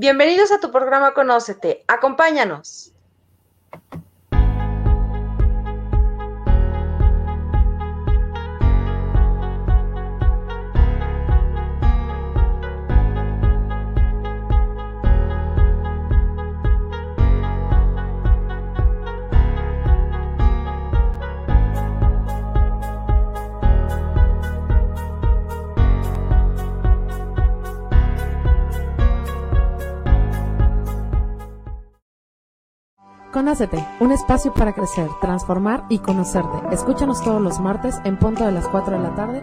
Bienvenidos a tu programa Conócete. Acompáñanos. Un espacio para crecer, transformar y conocerte. Escúchanos todos los martes en punto de las 4 de la tarde.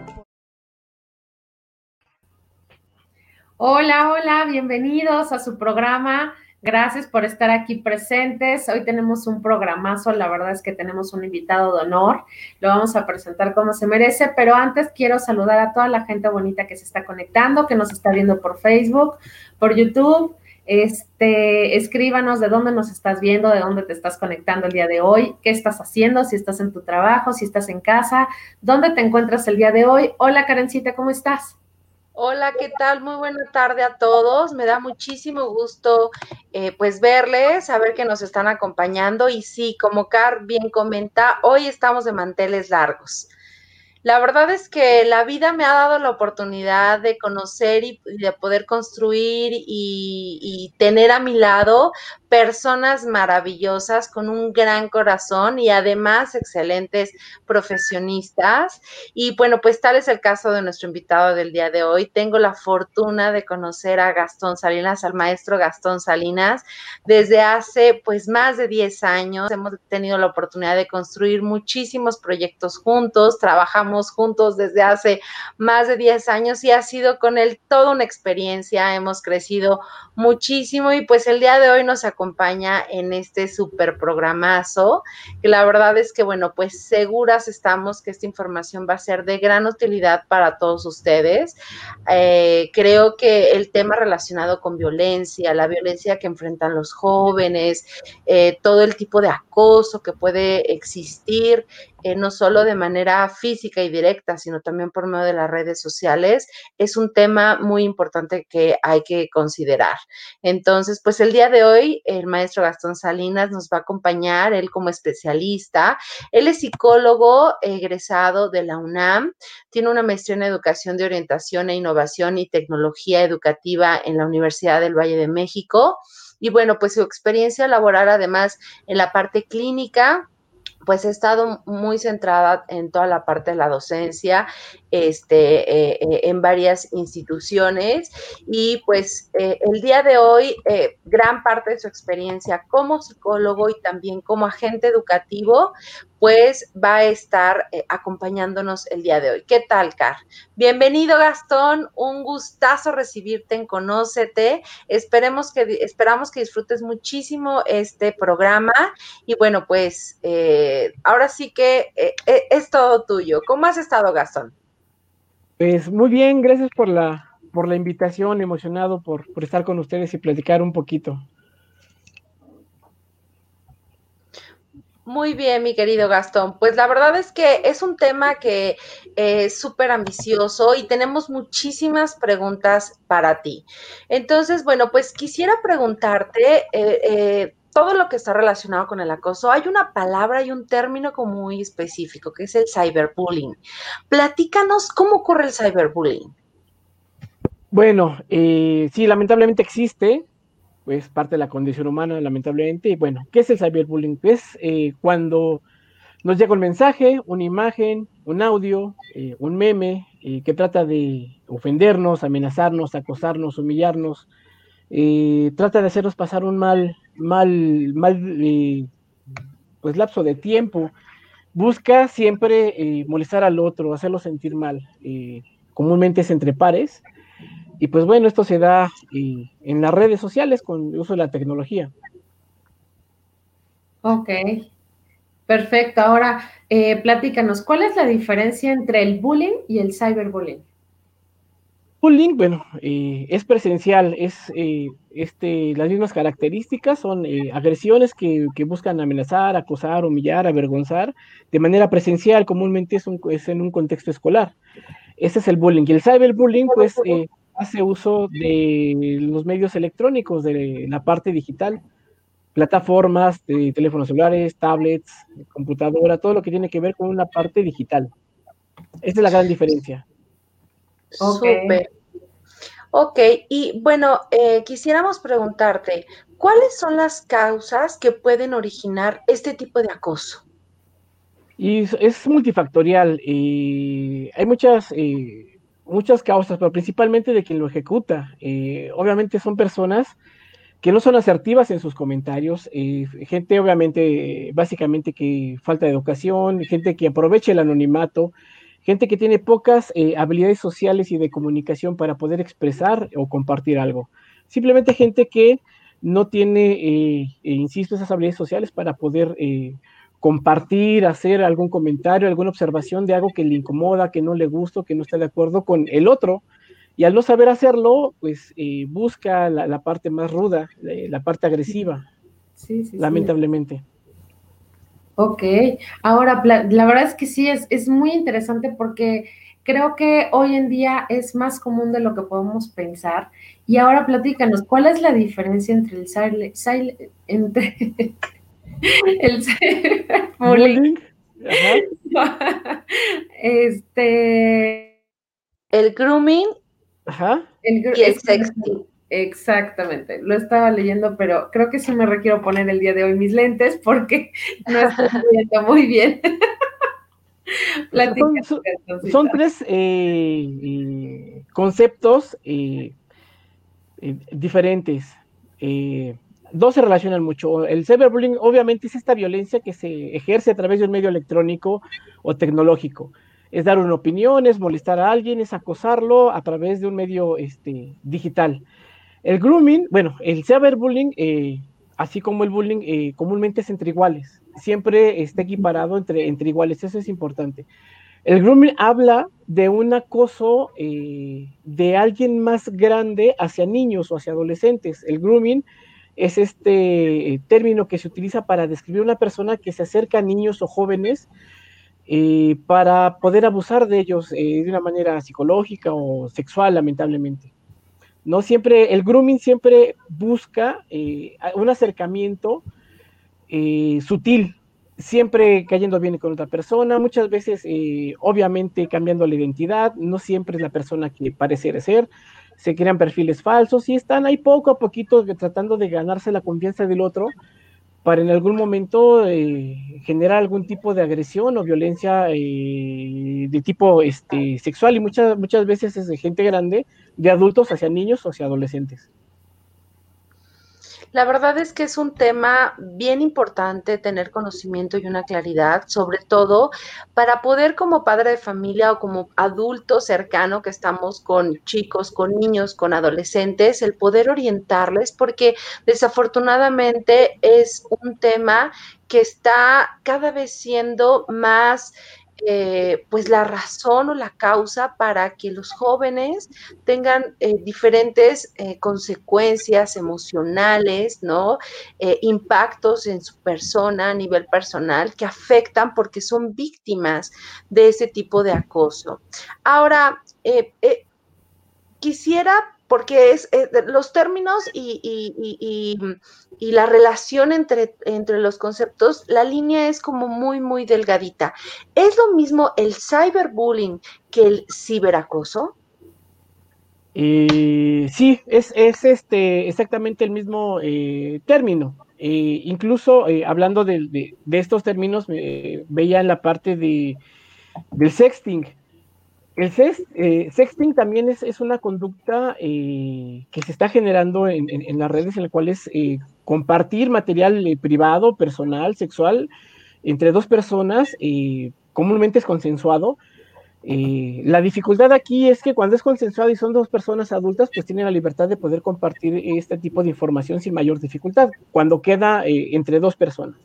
Hola, hola, bienvenidos a su programa. Gracias por estar aquí presentes. Hoy tenemos un programazo, la verdad es que tenemos un invitado de honor. Lo vamos a presentar como se merece, pero antes quiero saludar a toda la gente bonita que se está conectando, que nos está viendo por Facebook, por YouTube este, escríbanos de dónde nos estás viendo, de dónde te estás conectando el día de hoy, qué estás haciendo, si estás en tu trabajo, si estás en casa, dónde te encuentras el día de hoy. Hola, Karencita, ¿cómo estás? Hola, ¿qué tal? Muy buena tarde a todos. Me da muchísimo gusto eh, pues verles, saber que nos están acompañando y sí, como Car bien comenta, hoy estamos de manteles largos. La verdad es que la vida me ha dado la oportunidad de conocer y de poder construir y, tener a mi lado personas maravillosas con un gran corazón y además excelentes profesionistas. Y bueno, pues tal es el caso de nuestro invitado del día de hoy. Tengo la fortuna de conocer a Gastón Salinas, al maestro Gastón Salinas, desde hace pues más de 10 años. Hemos tenido la oportunidad de construir muchísimos proyectos juntos, trabajamos juntos desde hace más de 10 años y ha sido con él toda una experiencia. Hemos crecido muchísimo y pues el día de hoy nos acompaña en este super programazo, que la verdad es que, bueno, pues seguras estamos que esta información va a ser de gran utilidad para todos ustedes. Eh, creo que el tema relacionado con violencia, la violencia que enfrentan los jóvenes, eh, todo el tipo de acoso que puede existir eh, no solo de manera física y directa, sino también por medio de las redes sociales, es un tema muy importante que hay que considerar. Entonces, pues el día de hoy, el maestro Gastón Salinas nos va a acompañar, él como especialista. Él es psicólogo egresado de la UNAM, tiene una maestría en educación de orientación e innovación y tecnología educativa en la Universidad del Valle de México. Y bueno, pues su experiencia laboral además en la parte clínica, pues he estado muy centrada en toda la parte de la docencia, este, eh, eh, en varias instituciones y pues eh, el día de hoy gran parte de su experiencia como psicólogo y también como agente educativo pues va a estar acompañándonos el día de hoy. ¿Qué tal, Car? Bienvenido, Gastón. Un gustazo recibirte en Conócete. Esperemos que, esperamos que disfrutes muchísimo este programa. Y bueno, pues ahora sí que es todo tuyo. ¿Cómo has estado, Gastón? Pues muy bien, gracias por la, por la invitación, emocionado por, por estar con ustedes y platicar un poquito. Muy bien, mi querido Gastón. Pues la verdad es que es un tema que es súper ambicioso y tenemos muchísimas preguntas para ti. Entonces, bueno, pues quisiera preguntarte, eh, eh, todo lo que está relacionado con el acoso, hay una palabra y un término como muy específico, que es el cyberbullying. Platícanos cómo ocurre el cyberbullying. Bueno, eh, sí, lamentablemente existe, pues parte de la condición humana, lamentablemente. Y bueno, ¿qué es el cyberbullying? Es eh, cuando nos llega un mensaje, una imagen, un audio, eh, un meme que trata de ofendernos, amenazarnos, acosarnos, humillarnos, trata de hacernos pasar un mal, mal, mal eh, pues lapso de tiempo. Busca siempre eh, molestar al otro, hacerlo sentir mal. Eh, comúnmente es entre pares. Y pues bueno, esto se da en las redes sociales con el uso de la tecnología. Ok, perfecto. Ahora, platícanos, ¿cuál es la diferencia entre el bullying y el cyberbullying? Bullying, bueno, eh, es presencial, es eh, este, las mismas características, son eh, agresiones que, buscan amenazar, acosar, humillar, avergonzar de manera presencial, comúnmente es, un, es en un contexto escolar. Ese es el bullying. Y el cyberbullying, pues, hace uso de los medios electrónicos, de la parte digital, plataformas de teléfonos celulares, tablets, computadora, todo lo que tiene que ver con una parte digital. Esa es la gran diferencia. Okay. Ok, y bueno, eh, quisiéramos preguntarte, ¿cuáles son las causas que pueden originar este tipo de acoso? Y es, multifactorial. y hay muchas, eh, muchas causas, pero principalmente de quien lo ejecuta. Eh, obviamente son personas que no son asertivas en sus comentarios, gente obviamente, básicamente que falta de educación, gente que aprovecha el anonimato, gente que tiene pocas eh, habilidades sociales y de comunicación para poder expresar o compartir algo. Simplemente gente que no tiene, eh, eh, insisto, esas habilidades sociales para poder compartir, hacer algún comentario, alguna observación de algo que le incomoda, que no le gusta, que no está de acuerdo con el otro. Y al no saber hacerlo, pues busca la, parte más ruda, la parte agresiva, lamentablemente. Ok, ahora la verdad es que sí, es, es muy interesante porque creo que hoy en día es más común de lo que podemos pensar. Y ahora platícanos, ¿cuál es la diferencia entre el silent, entre el bullying? este el grooming Ajá. El, y el sexting. Exactamente, lo estaba leyendo, pero creo que sí me requiero poner el día de hoy mis lentes porque no estoy viendo muy bien. son, tres eh, conceptos eh, eh, diferentes. Dos se relacionan mucho. El cyberbullying obviamente es esta violencia que se ejerce a través de un medio electrónico o tecnológico. Es dar una opinión, es molestar a alguien, es acosarlo a través de un medio este, digital. El grooming, bueno, el cyberbullying, eh, así como el bullying, eh, comúnmente es entre iguales. Siempre está equiparado entre, entre iguales, eso es importante. El grooming habla de un acoso eh, de alguien más grande hacia niños o hacia adolescentes. El grooming es este término que se utiliza para describir una persona que se acerca a niños o jóvenes para poder abusar de ellos de una manera psicológica o sexual, lamentablemente. ¿no? Siempre, el grooming siempre busca eh, un acercamiento eh, sutil, siempre cayendo bien con otra persona, muchas veces eh, obviamente cambiando la identidad, no siempre es la persona que parece ser, se crean perfiles falsos y están ahí poco a poquito tratando de ganarse la confianza del otro para en algún momento eh, generar algún tipo de agresión o violencia eh, de tipo este, sexual y muchas, muchas veces es de gente grande, de adultos hacia niños o hacia adolescentes. La verdad es que es un tema bien importante tener conocimiento y una claridad, sobre todo para poder como padre de familia o como adulto cercano que estamos con chicos, con niños, con adolescentes, el poder orientarles, porque desafortunadamente es un tema que está cada vez siendo más eh, pues la razón o la causa para que los jóvenes tengan eh, diferentes eh, consecuencias emocionales, ¿no? impactos en su persona a nivel personal que afectan porque son víctimas de ese tipo de acoso. Ahora, quisiera porque es eh, los términos y, la relación entre, entre los conceptos, la línea es como muy, muy delgadita. ¿Es lo mismo el cyberbullying que el ciberacoso? Eh, sí, es, este, exactamente el mismo eh, término. incluso hablando de, estos términos, veía en la parte de, del sexting, el eh, sexting también es, una conducta eh, que se está generando en, las redes en las cuales eh, compartir material privado, personal, sexual, entre dos personas, comúnmente es consensuado. la dificultad aquí es que cuando es consensuado y son dos personas adultas, pues tienen la libertad de poder compartir este tipo de información sin mayor dificultad, cuando queda entre dos personas.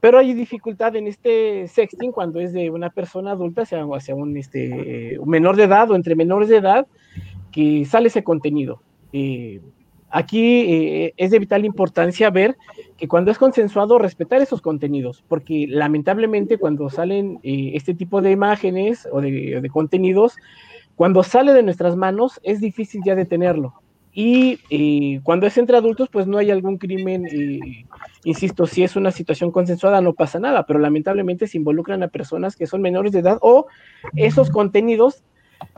Pero hay dificultad en este sexting cuando es de una persona adulta hacia, hacia un, este, menor de edad o entre menores de edad que sale ese contenido. Eh, aquí eh, es de vital importancia ver que cuando es consensuado respetar esos contenidos, porque lamentablemente cuando salen eh, este tipo de imágenes o de, de, contenidos, cuando sale de nuestras manos es difícil ya detenerlo. Y eh, cuando es entre adultos, pues no hay algún crimen, eh, insisto, si es una situación consensuada no pasa nada, pero lamentablemente se involucran a personas que son menores de edad o esos contenidos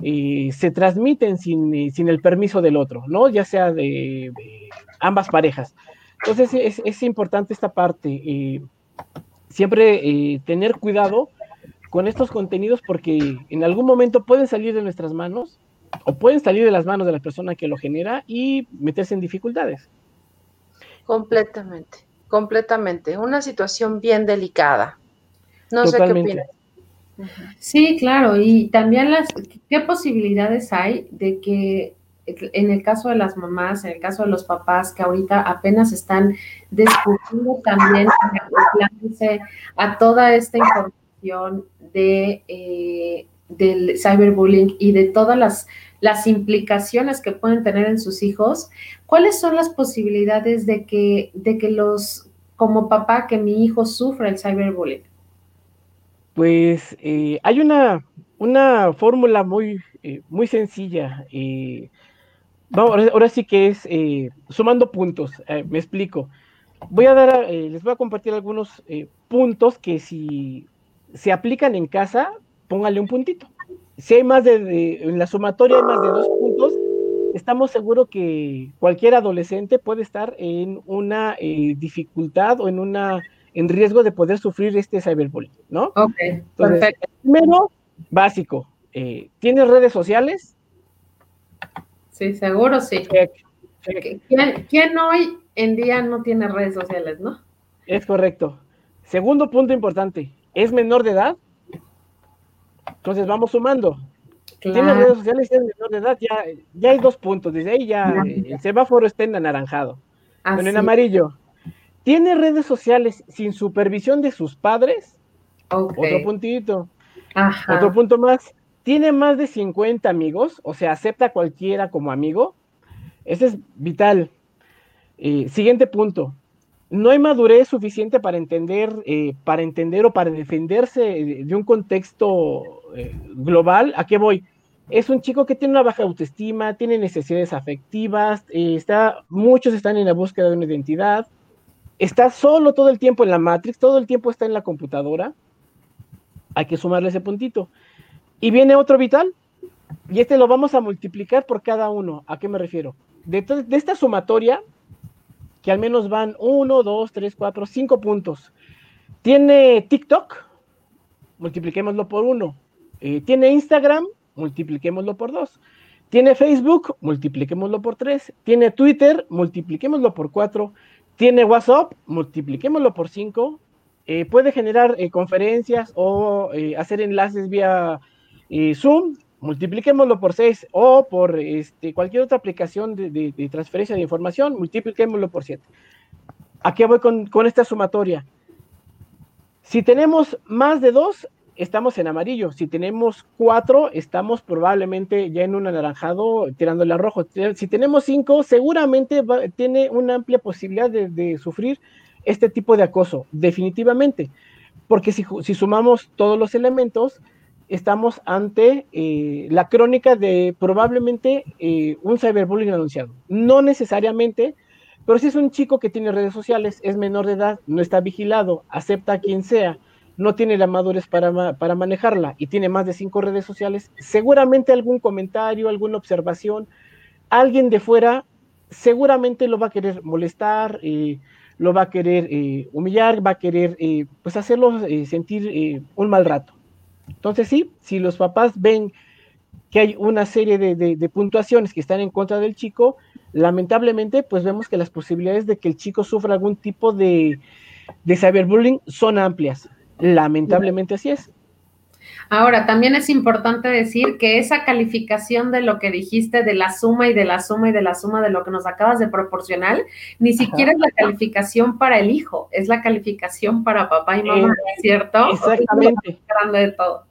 eh, se transmiten sin, sin, el permiso del otro, ¿no? Ya sea de, ambas parejas. Entonces es, es importante esta parte, siempre tener cuidado con estos contenidos porque en algún momento pueden salir de nuestras manos o pueden salir de las manos de la persona que lo genera y meterse en dificultades. Completamente, completamente. Una situación bien delicada. No sé qué opinas. Sí, claro, y también las, ¿qué posibilidades hay de que en el caso de las mamás, en el caso de los papás que ahorita apenas están descubriendo también a toda esta información de eh, del cyberbullying y de todas las, las implicaciones que pueden tener en sus hijos, ¿cuáles son las posibilidades de que, de que los, como papá, que mi hijo sufra el cyberbullying? Pues eh, hay una, una fórmula muy, eh, muy sencilla. Eh, ahora, sí que es sumando puntos. me explico. Voy a dar, les voy a compartir algunos puntos que si se aplican en casa, póngale un puntito. Si hay más de, en la sumatoria hay más de dos puntos, estamos seguros que cualquier adolescente puede estar en una eh, dificultad o en una en riesgo de poder sufrir este cyberbullying, ¿no? Ok, perfecto. Primero, básico, eh, ¿tienes redes sociales? Sí, seguro sí. ¿Quién, ¿Quién hoy en día no tiene redes sociales, no? Es correcto. Segundo punto importante, ¿es menor de edad? Entonces vamos sumando. Tiene redes sociales y es menor de edad, ya, ya hay dos puntos. Desde ahí ya el semáforo está en anaranjado. Bueno, en amarillo. ¿Tiene redes sociales sin supervisión de sus padres? Otro puntito. Otro punto más. ¿Tiene más de 50 amigos? O sea, ¿acepta cualquiera como amigo? Ese es vital. Eh, siguiente punto no hay madurez suficiente para entender, eh, para entender o para defenderse de un contexto eh, global. ¿A qué voy? Es un chico que tiene una baja autoestima, tiene necesidades afectivas, eh, está, muchos están en la búsqueda de una identidad, está solo todo el tiempo en la Matrix, todo el tiempo está en la computadora. Hay que sumarle ese puntito. Y viene otro vital, y este lo vamos a multiplicar por cada uno. ¿A qué me refiero? De, de esta sumatoria, que al menos van 1, 2, 3, 4, 5 puntos. Tiene TikTok, multipliquémoslo por 1. Eh, tiene Instagram, multipliquémoslo por 2. Tiene Facebook, multipliquémoslo por 3. Tiene Twitter, multipliquémoslo por 4. Tiene WhatsApp, multipliquémoslo por 5. Eh, puede generar eh, conferencias o hacer enlaces vía Zoom, multipliquémoslo por 6 o por este, cualquier otra aplicación de, transferencia de información, multipliquémoslo por 7. Aquí voy con, esta sumatoria. Si tenemos más de 2, estamos en amarillo. Si tenemos 4, estamos probablemente ya en un anaranjado tirándole a rojo. Si tenemos 5, seguramente tiene una amplia posibilidad de, sufrir este tipo de acoso, definitivamente. Porque si, si sumamos todos los elementos, estamos ante eh, la crónica de probablemente eh, un cyberbullying anunciado. No necesariamente, pero si es un chico que tiene redes sociales, es menor de edad, no está vigilado, acepta a quien sea, no tiene la madurez para, para manejarla y tiene más de cinco redes sociales, seguramente algún comentario, alguna observación, alguien de fuera seguramente lo va a querer molestar, eh, lo va a querer humillar, va a querer pues hacerlo sentir un mal rato. Entonces sí, si los papás ven que hay una serie de, puntuaciones que están en contra del chico, lamentablemente pues vemos que las posibilidades de que el chico sufra algún tipo de, de cyberbullying son amplias. Lamentablemente así es. Ahora, también es importante decir que esa calificación de lo que dijiste, de la suma y de la suma y de la suma de lo que nos acabas de proporcionar, ni siquiera es la calificación para el hijo, es la calificación para papá y mamá, eh, ¿cierto? Exactamente. grande de todo.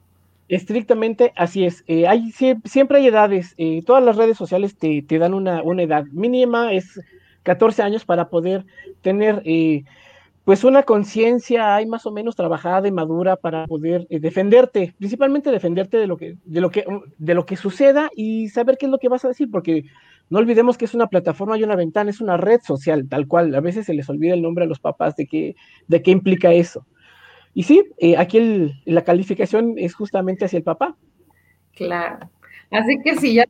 Estrictamente así es. Eh, hay, siempre hay edades. Eh, todas las redes sociales te, dan una, una, edad mínima, es 14 años para poder tener pues una conciencia hay más o menos trabajada y madura para poder eh, defenderte, principalmente defenderte de lo que, de lo que, de lo que suceda y saber qué es lo que vas a decir, porque no olvidemos que es una plataforma y una ventana, es una red social, tal cual. A veces se les olvida el nombre a los papás de qué, de qué implica eso. Y sí, eh, aquí la calificación es justamente hacia el papá. Claro. Así que si ya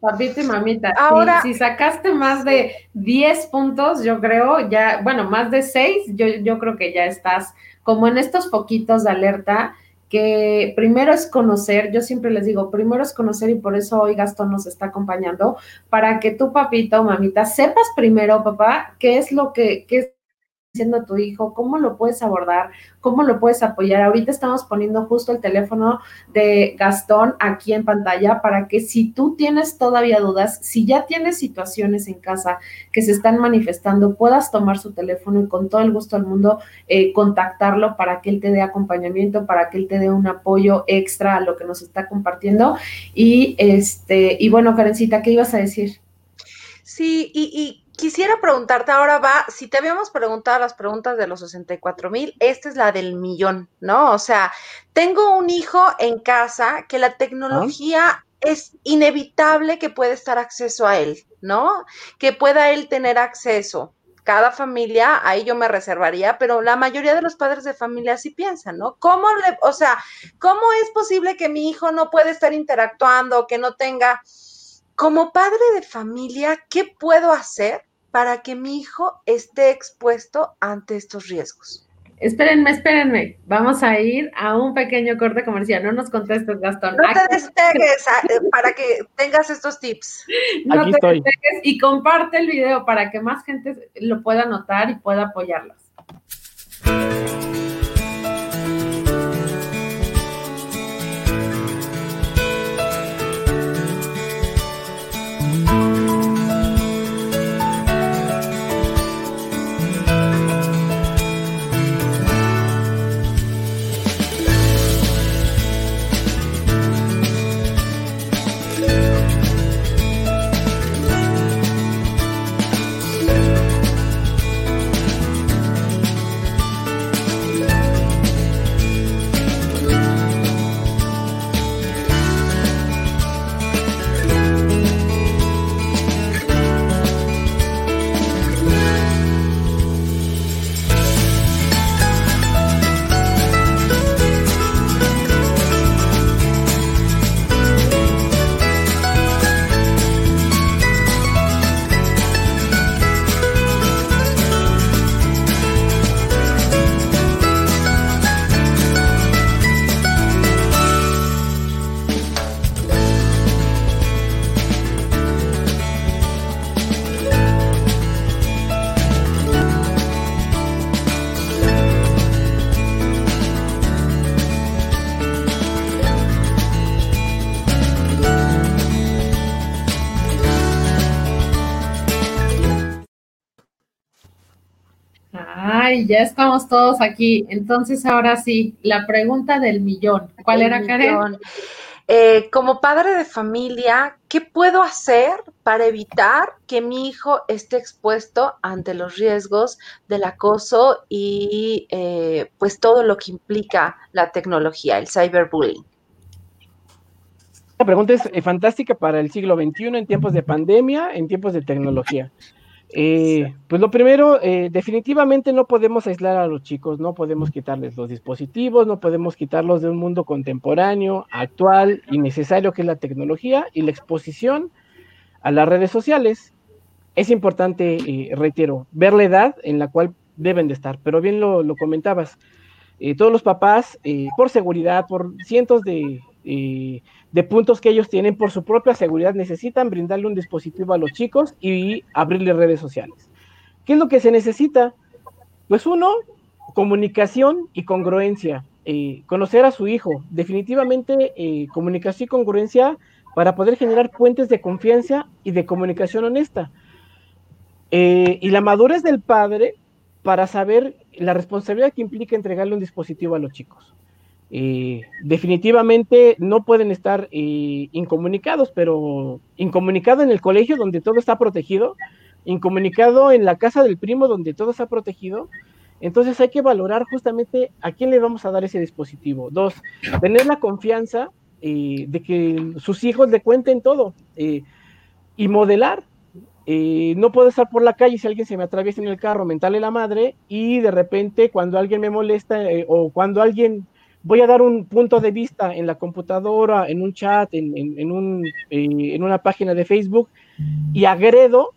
papito y mamita, Ahora, si, sacaste más de 10 puntos, yo creo, ya, bueno, más de 6, yo, yo creo que ya estás como en estos poquitos de alerta que primero es conocer, yo siempre les digo, primero es conocer y por eso hoy Gastón nos está acompañando, para que tu papito o mamita sepas primero, papá, qué es lo que, qué diciendo a tu hijo, cómo lo puedes abordar, cómo lo puedes apoyar. Ahorita estamos poniendo justo el teléfono de Gastón aquí en pantalla para que si tú tienes todavía dudas, si ya tienes situaciones en casa que se están manifestando, puedas tomar su teléfono y con todo el gusto del mundo eh, contactarlo para que él te dé acompañamiento, para que él te dé un apoyo extra a lo que nos está compartiendo. Y este, y bueno, Karencita, ¿qué ibas a decir? Sí, y, y Quisiera preguntarte, ahora va, si te habíamos preguntado las preguntas de los 64 mil, esta es la del millón, ¿no? O sea, tengo un hijo en casa que la tecnología es inevitable que pueda estar acceso a él, ¿no? Que pueda él tener acceso. Cada familia, ahí yo me reservaría, pero la mayoría de los padres de familia sí piensan, ¿no? ¿Cómo le, o sea, cómo es posible que mi hijo no pueda estar interactuando, que no tenga como padre de familia, ¿qué puedo hacer para que mi hijo esté expuesto ante estos riesgos? Espérenme, espérenme. Vamos a ir a un pequeño corte comercial. No nos contestes, Gastón. No te despegues ah, eh, para que tengas estos tips. No te despegues y comparte el video para que más gente lo pueda notar y pueda apoyarlos. Ya estamos todos aquí. Entonces, ahora sí, la pregunta del millón. ¿Cuál era, Karen? Eh, como padre de familia, ¿qué puedo hacer para evitar que mi hijo esté expuesto ante los riesgos del acoso y eh, pues todo lo que implica la tecnología, el cyberbullying? La pregunta es eh, fantástica para el siglo XXI en tiempos de pandemia, en tiempos de tecnología. Eh, pues lo primero, eh, definitivamente no podemos aislar a los chicos, no podemos quitarles los dispositivos, no podemos quitarlos de un mundo contemporáneo, actual y necesario que es la tecnología y la exposición a las redes sociales. Es importante, eh, reitero, ver la edad en la cual deben de estar, pero bien lo, lo comentabas, todos los papás, por seguridad, por cientos de de puntos que ellos tienen por su propia seguridad, necesitan brindarle un dispositivo a los chicos y abrirle redes sociales. ¿Qué es lo que se necesita? Pues uno, comunicación y congruencia. Eh, conocer a su hijo, definitivamente eh, comunicación y congruencia para poder generar puentes de confianza y de comunicación honesta. Eh, y la madurez del padre para saber la responsabilidad que implica entregarle un dispositivo a los chicos. Eh, definitivamente no pueden estar eh, incomunicados, pero incomunicado en el colegio donde todo está protegido, incomunicado en la casa del primo donde todo está protegido, Entonces hay que valorar justamente a quién le vamos a dar ese dispositivo. Dos, tener la confianza eh, de que sus hijos le cuenten todo y modelar. No puedo estar por la calle si alguien se me atraviesa en el carro, mentarle la madre y de repente cuando alguien me molesta o cuando alguien voy a dar un punto de vista en la computadora, en un chat, en, un, en una página de Facebook y agredo,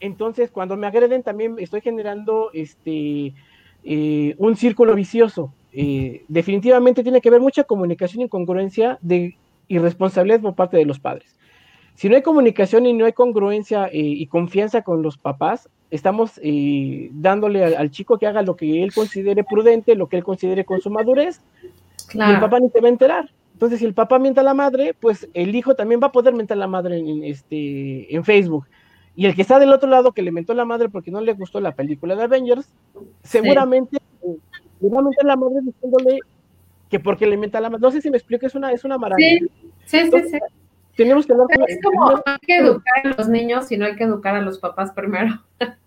entonces cuando me agreden también estoy generando este, un círculo vicioso eh, definitivamente tiene que haber mucha comunicación y congruencia de irresponsabilidad por parte de los padres. Si no hay comunicación y no hay congruencia eh, y confianza con los papás, estamos eh, dándole al, chico que haga lo que él considere prudente, lo que él considere con su madurez, y el papá ni te va a enterar. Entonces, si el papá mienta a la madre, pues el hijo también va a poder mentar a la madre en, este, en Facebook. Y el que está del otro lado, que le mentó a la madre porque no le gustó la película de Avengers, seguramente le va a la madre diciéndole que porque le meta la madre. No sé si me explico, es una, es una maravilla. Sí, sí, sí, Tenemos que hablar Es como, no hay que educar a los niños, sino hay que educar a los papás primero.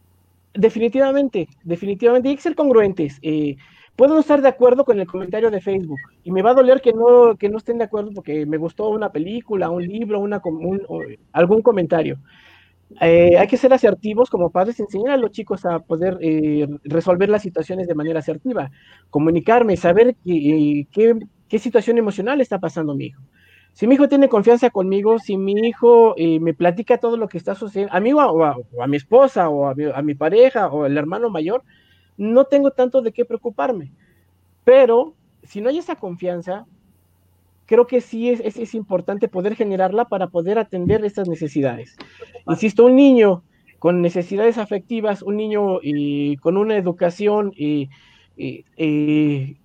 Definitivamente, definitivamente, hay que ser congruentes. Eh, puedo no estar de acuerdo con el comentario de Facebook y me va a doler que no, que no estén de acuerdo porque me gustó una película, un libro, una, un, algún comentario. Eh, hay que ser asertivos como padres, enseñar a los chicos a poder eh, resolver las situaciones de manera asertiva, comunicarme, saber qué, qué, situación emocional está pasando mi hijo. Si mi hijo tiene confianza conmigo, si mi hijo eh, me platica todo lo que está sucediendo, a mí o a, mi esposa o a mi, pareja o el hermano mayor, no tengo tanto de qué preocuparme. Pero si no hay esa confianza, creo que sí es, importante poder generarla para poder atender esas necesidades. Insisto, un niño con necesidades afectivas, un niño y con una educación y, que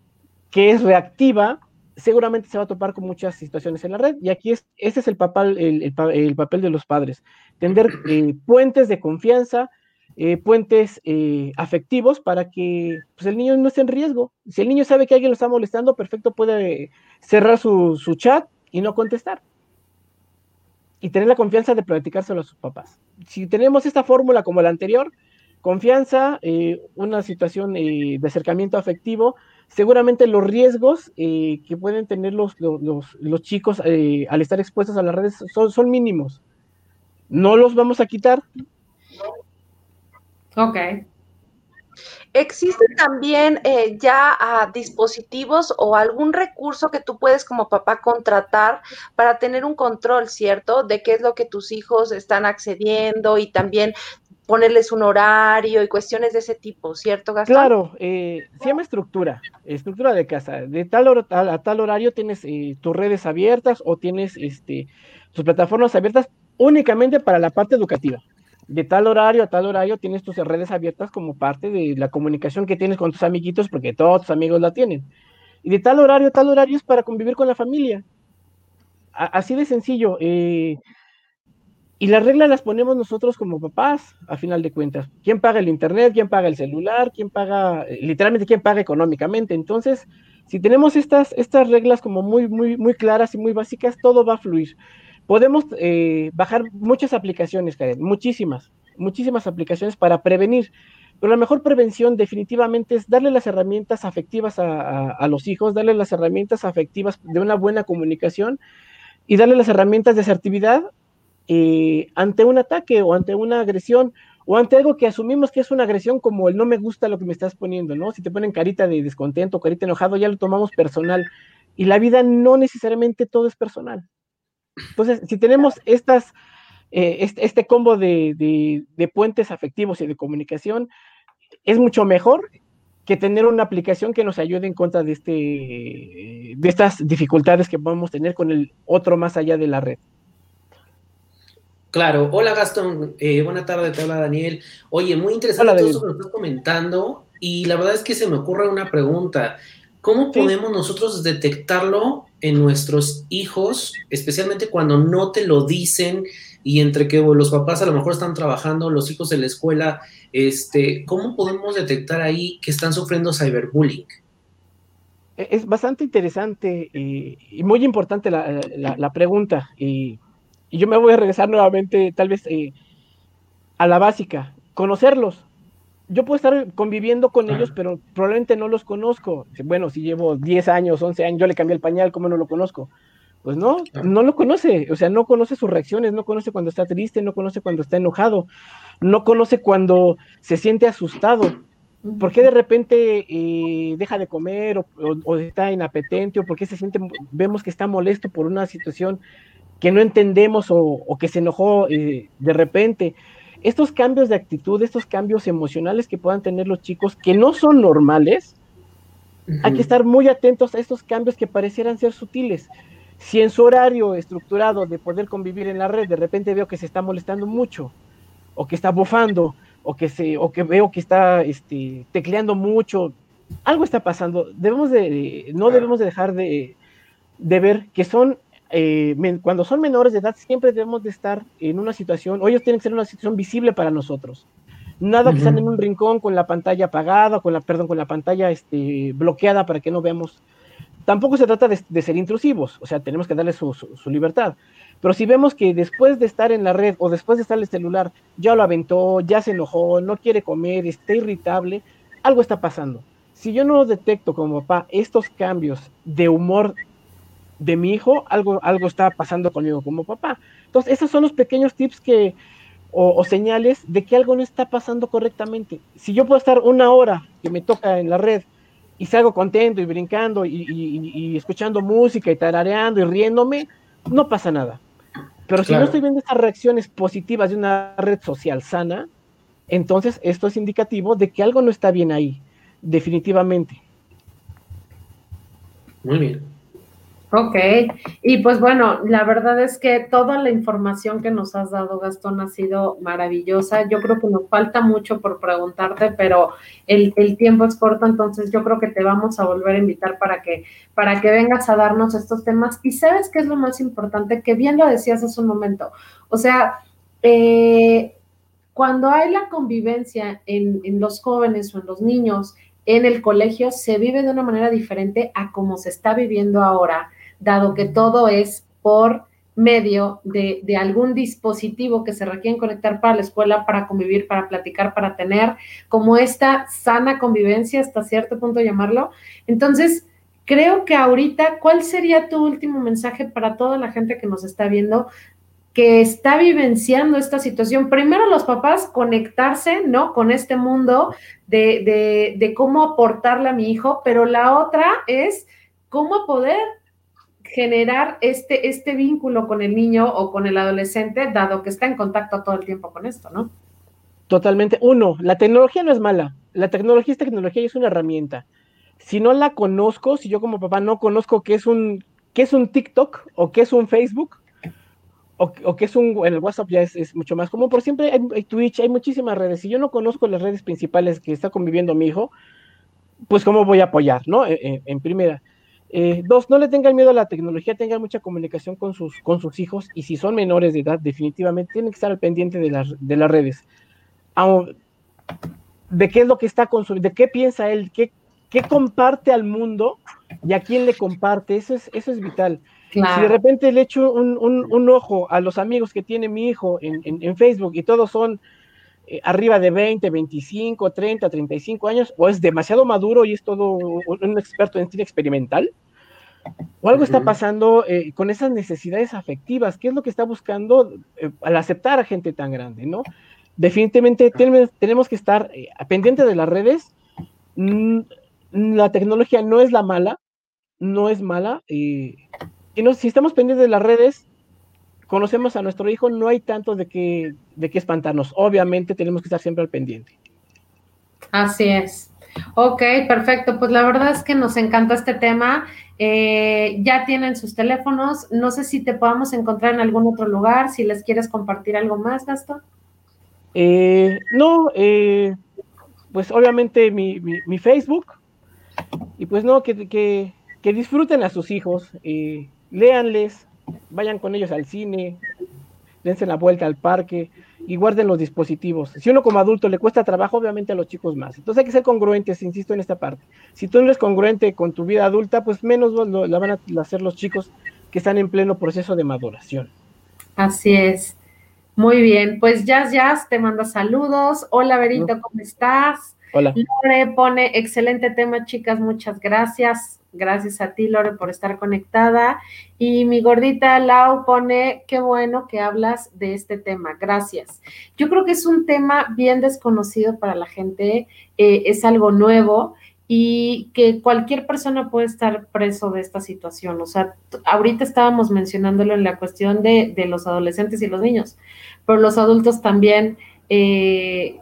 es reactiva, seguramente se va a topar con muchas situaciones en la red. Y aquí es, ese es el papel, el, papel de los padres, tender eh, puentes de confianza, eh, puentes eh, afectivos para que pues, el niño no esté en riesgo. Si el niño sabe que alguien lo está molestando, perfecto, puede cerrar su, chat y no contestar. Y tener la confianza de platicárselo a sus papás. Si tenemos esta fórmula como la anterior, confianza, una situación de acercamiento afectivo, seguramente los riesgos que pueden tener los, los, chicos al estar expuestos a las redes son, son mínimos. No los vamos a quitar, Ok. ¿Existen también eh, ya ah, dispositivos o algún recurso que tú puedes como papá contratar para tener un control, ¿cierto? De qué es lo que tus hijos están accediendo y también ponerles un horario y cuestiones de ese tipo, ¿cierto, Gastón? Claro, eh, llama estructura, estructura de casa. De tal a, tal horario tienes eh, tus redes abiertas o tienes este, tus plataformas abiertas únicamente para la parte educativa de tal horario a tal horario tienes tus redes abiertas como parte de la comunicación que tienes con tus amiguitos, porque todos tus amigos la tienen. Y de tal horario a tal horario es para convivir con la familia. así de sencillo. Eh, y las reglas las ponemos nosotros como papás, a final de cuentas. ¿Quién paga el internet? ¿Quién paga el celular? ¿Quién paga, eh, literalmente, quién paga económicamente? Entonces, si tenemos estas, estas reglas como muy, muy, muy claras y muy básicas, todo va a fluir. Podemos eh, bajar muchas aplicaciones, Karen, muchísimas, muchísimas aplicaciones para prevenir. Pero la mejor prevención definitivamente es darle las herramientas afectivas a, los hijos, darle las herramientas afectivas de una buena comunicación y darle las herramientas de asertividad eh, ante un ataque o ante una agresión o ante algo que asumimos que es una agresión como el no me gusta lo que me estás poniendo, ¿no? Si te ponen carita de descontento, carita enojado, ya lo tomamos personal. Y la vida no necesariamente todo es personal. Entonces, si tenemos estas, eh, este, este, combo de, puentes afectivos y de comunicación, es mucho mejor que tener una aplicación que nos ayude en contra de, este, de estas dificultades que podemos tener con el otro más allá de la red. Claro, hola Gastón, eh, buena tarde, te habla Daniel. Oye, muy interesante todo eso que nos estás comentando y la verdad es que se me ocurre una pregunta. ¿Cómo podemos nosotros detectarlo en nuestros hijos, especialmente cuando no te lo dicen y entre que los papás a lo mejor están trabajando, los hijos en la escuela, este, ¿cómo podemos detectar ahí que están sufriendo cyberbullying? E-, es bastante interesante y, muy importante la, pregunta. Y, yo me voy a regresar nuevamente, tal vez, eh, a la básica, conocerlos. yo puedo estar conviviendo con ellos, pero probablemente no los conozco. Bueno, si llevo 10 años, 11 años, yo le cambié el pañal, ¿cómo no lo conozco? Pues no, no lo conoce, o sea, no conoce sus reacciones, no conoce cuando está triste, no conoce cuando está enojado, no conoce cuando se siente asustado. ¿Por qué de repente eh, deja de comer o, está inapetente o por qué se siente, vemos que está molesto por una situación que no entendemos o, que se enojó eh, de repente? estos cambios de actitud, estos cambios emocionales que puedan tener los chicos, que no son normales, hay que estar muy atentos a estos cambios que parecieran ser sutiles. Si en su horario estructurado de poder convivir en la red, de repente veo que se está molestando mucho, o que está bufando, o que, se, o que veo que está este, tecleando mucho, algo está pasando. Debemos de, no debemos de dejar de, de ver que son eh, cuando son menores de edad siempre debemos de estar en una situación, o ellos tienen que ser una situación visible para nosotros. Nada que estén en un rincón con la pantalla apagada, con la, perdón, con la pantalla este, bloqueada para que no veamos. Tampoco se trata de, ser intrusivos, o sea, tenemos que darles su, su, libertad. Pero si vemos que después de estar en la red o después de estar en el celular, ya lo aventó, ya se enojó, no quiere comer, está irritable, algo está pasando. Si yo no detecto como papá estos cambios de humor de mi hijo, algo, algo está pasando conmigo como papá. Entonces, esos son los pequeños tips que, o, señales de que algo no está pasando correctamente. Si yo puedo estar una hora que me toca en la red y salgo contento y brincando y, escuchando música y tarareando y riéndome, no pasa nada. Pero si no estoy viendo estas reacciones positivas de una red social sana, entonces esto es indicativo de que algo no está bien ahí, definitivamente. Muy bien. Ok, y pues bueno, la verdad es que toda la información que nos has dado, Gastón, ha sido maravillosa. Yo creo que nos falta mucho por preguntarte, pero el, tiempo es corto, entonces yo creo que te vamos a volver a invitar para que, para que vengas a darnos estos temas. Y sabes qué es lo más importante, que bien lo decías hace un momento. O sea, eh, cuando hay la convivencia en, en los jóvenes o en los niños, en el colegio se vive de una manera diferente a como se está viviendo ahora dado que todo es por medio de, algún dispositivo que se requieren conectar para la escuela, para convivir, para platicar, para tener como esta sana convivencia, hasta cierto punto llamarlo. Entonces, creo que ahorita, ¿cuál sería tu último mensaje para toda la gente que nos está viendo? que está vivenciando esta situación. Primero los papás conectarse, ¿no? Con este mundo de, de, de cómo aportarle a mi hijo, pero la otra es cómo poder generar este, este vínculo con el niño o con el adolescente, dado que está en contacto todo el tiempo con esto, ¿no? Totalmente. Uno, la tecnología no es mala. La tecnología es tecnología y es una herramienta. Si no la conozco, si yo como papá no conozco qué es un, qué es un TikTok o qué es un Facebook, o, o qué es un, en el WhatsApp ya es, mucho más común, por siempre hay, Twitch, hay muchísimas redes. Si yo no conozco las redes principales que está conviviendo mi hijo, pues cómo voy a apoyar, ¿no? en primera. Eh, dos, no le tengan miedo a la tecnología, tengan mucha comunicación con sus, con sus hijos y si son menores de edad, definitivamente tienen que estar al pendiente de las, de las redes. de qué es lo que está consumiendo, de qué piensa él, qué, qué comparte al mundo y a quién le comparte, eso es, eso es vital. Si de repente le echo un, un, ojo a los amigos que tiene mi hijo en, en, Facebook y todos son eh, arriba de 20, 25, 30, 35 años, o es demasiado maduro y es todo un, experto en cine experimental, o algo está pasando eh, con esas necesidades afectivas. ¿Qué es lo que está buscando eh, al aceptar a gente tan grande, no? Definitivamente tenemos, que estar eh, pendientes de las redes. Mm, la tecnología no es la mala, no es mala. y no, si estamos pendientes de las redes, conocemos a nuestro hijo, no hay tanto de qué, de qué espantarnos. Obviamente tenemos que estar siempre al pendiente. Así es. Ok, perfecto. Pues la verdad es que nos encanta este tema. Eh, ya tienen sus teléfonos. No sé si te podamos encontrar en algún otro lugar, si les quieres compartir algo más, Gastón. Eh, no, eh, pues obviamente mi, mi, Facebook. Y pues no, que, que, que disfruten a sus hijos, léanles, vayan con ellos al cine, dense la vuelta al parque y guarden los dispositivos. Si uno como adulto le cuesta trabajo, obviamente a los chicos más. Entonces hay que ser congruentes, insisto en esta parte. Si tú no eres congruente con tu vida adulta, pues menos lo, la van a hacer los chicos que están en pleno proceso de maduración. Así es. Muy bien, pues Jazz Jazz te manda saludos. Hola, Berito, ¿cómo estás? Hola. Lore pone excelente tema, chicas, muchas gracias. Gracias a ti, Lore, por estar conectada. Y mi gordita Lau pone, qué bueno que hablas de este tema. Gracias. Yo creo que es un tema bien desconocido para la gente, eh, es algo nuevo y que cualquier persona puede estar preso de esta situación. O sea, ahorita estábamos mencionándolo en la cuestión de, de los adolescentes y los niños, pero los adultos también eh,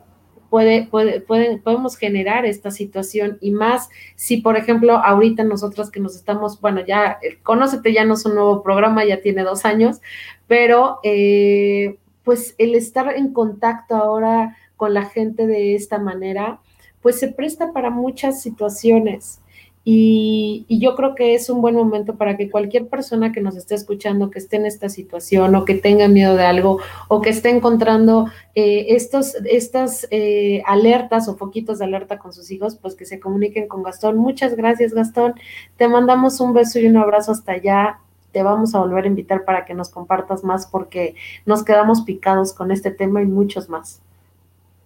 puede, puede, podemos generar esta situación y más si, por ejemplo, ahorita nosotros que nos estamos, bueno, ya, Conócete ya no es un nuevo programa, ya tiene dos años, pero eh, pues el estar en contacto ahora con la gente de esta manera, pues se presta para muchas situaciones. Y, yo creo que es un buen momento para que cualquier persona que nos esté escuchando, que esté en esta situación o que tenga miedo de algo o que esté encontrando eh, estos, estas eh, alertas o foquitos de alerta con sus hijos, pues que se comuniquen con Gastón. Muchas gracias, Gastón. Te mandamos un beso y un abrazo hasta allá. Te vamos a volver a invitar para que nos compartas más porque nos quedamos picados con este tema y muchos más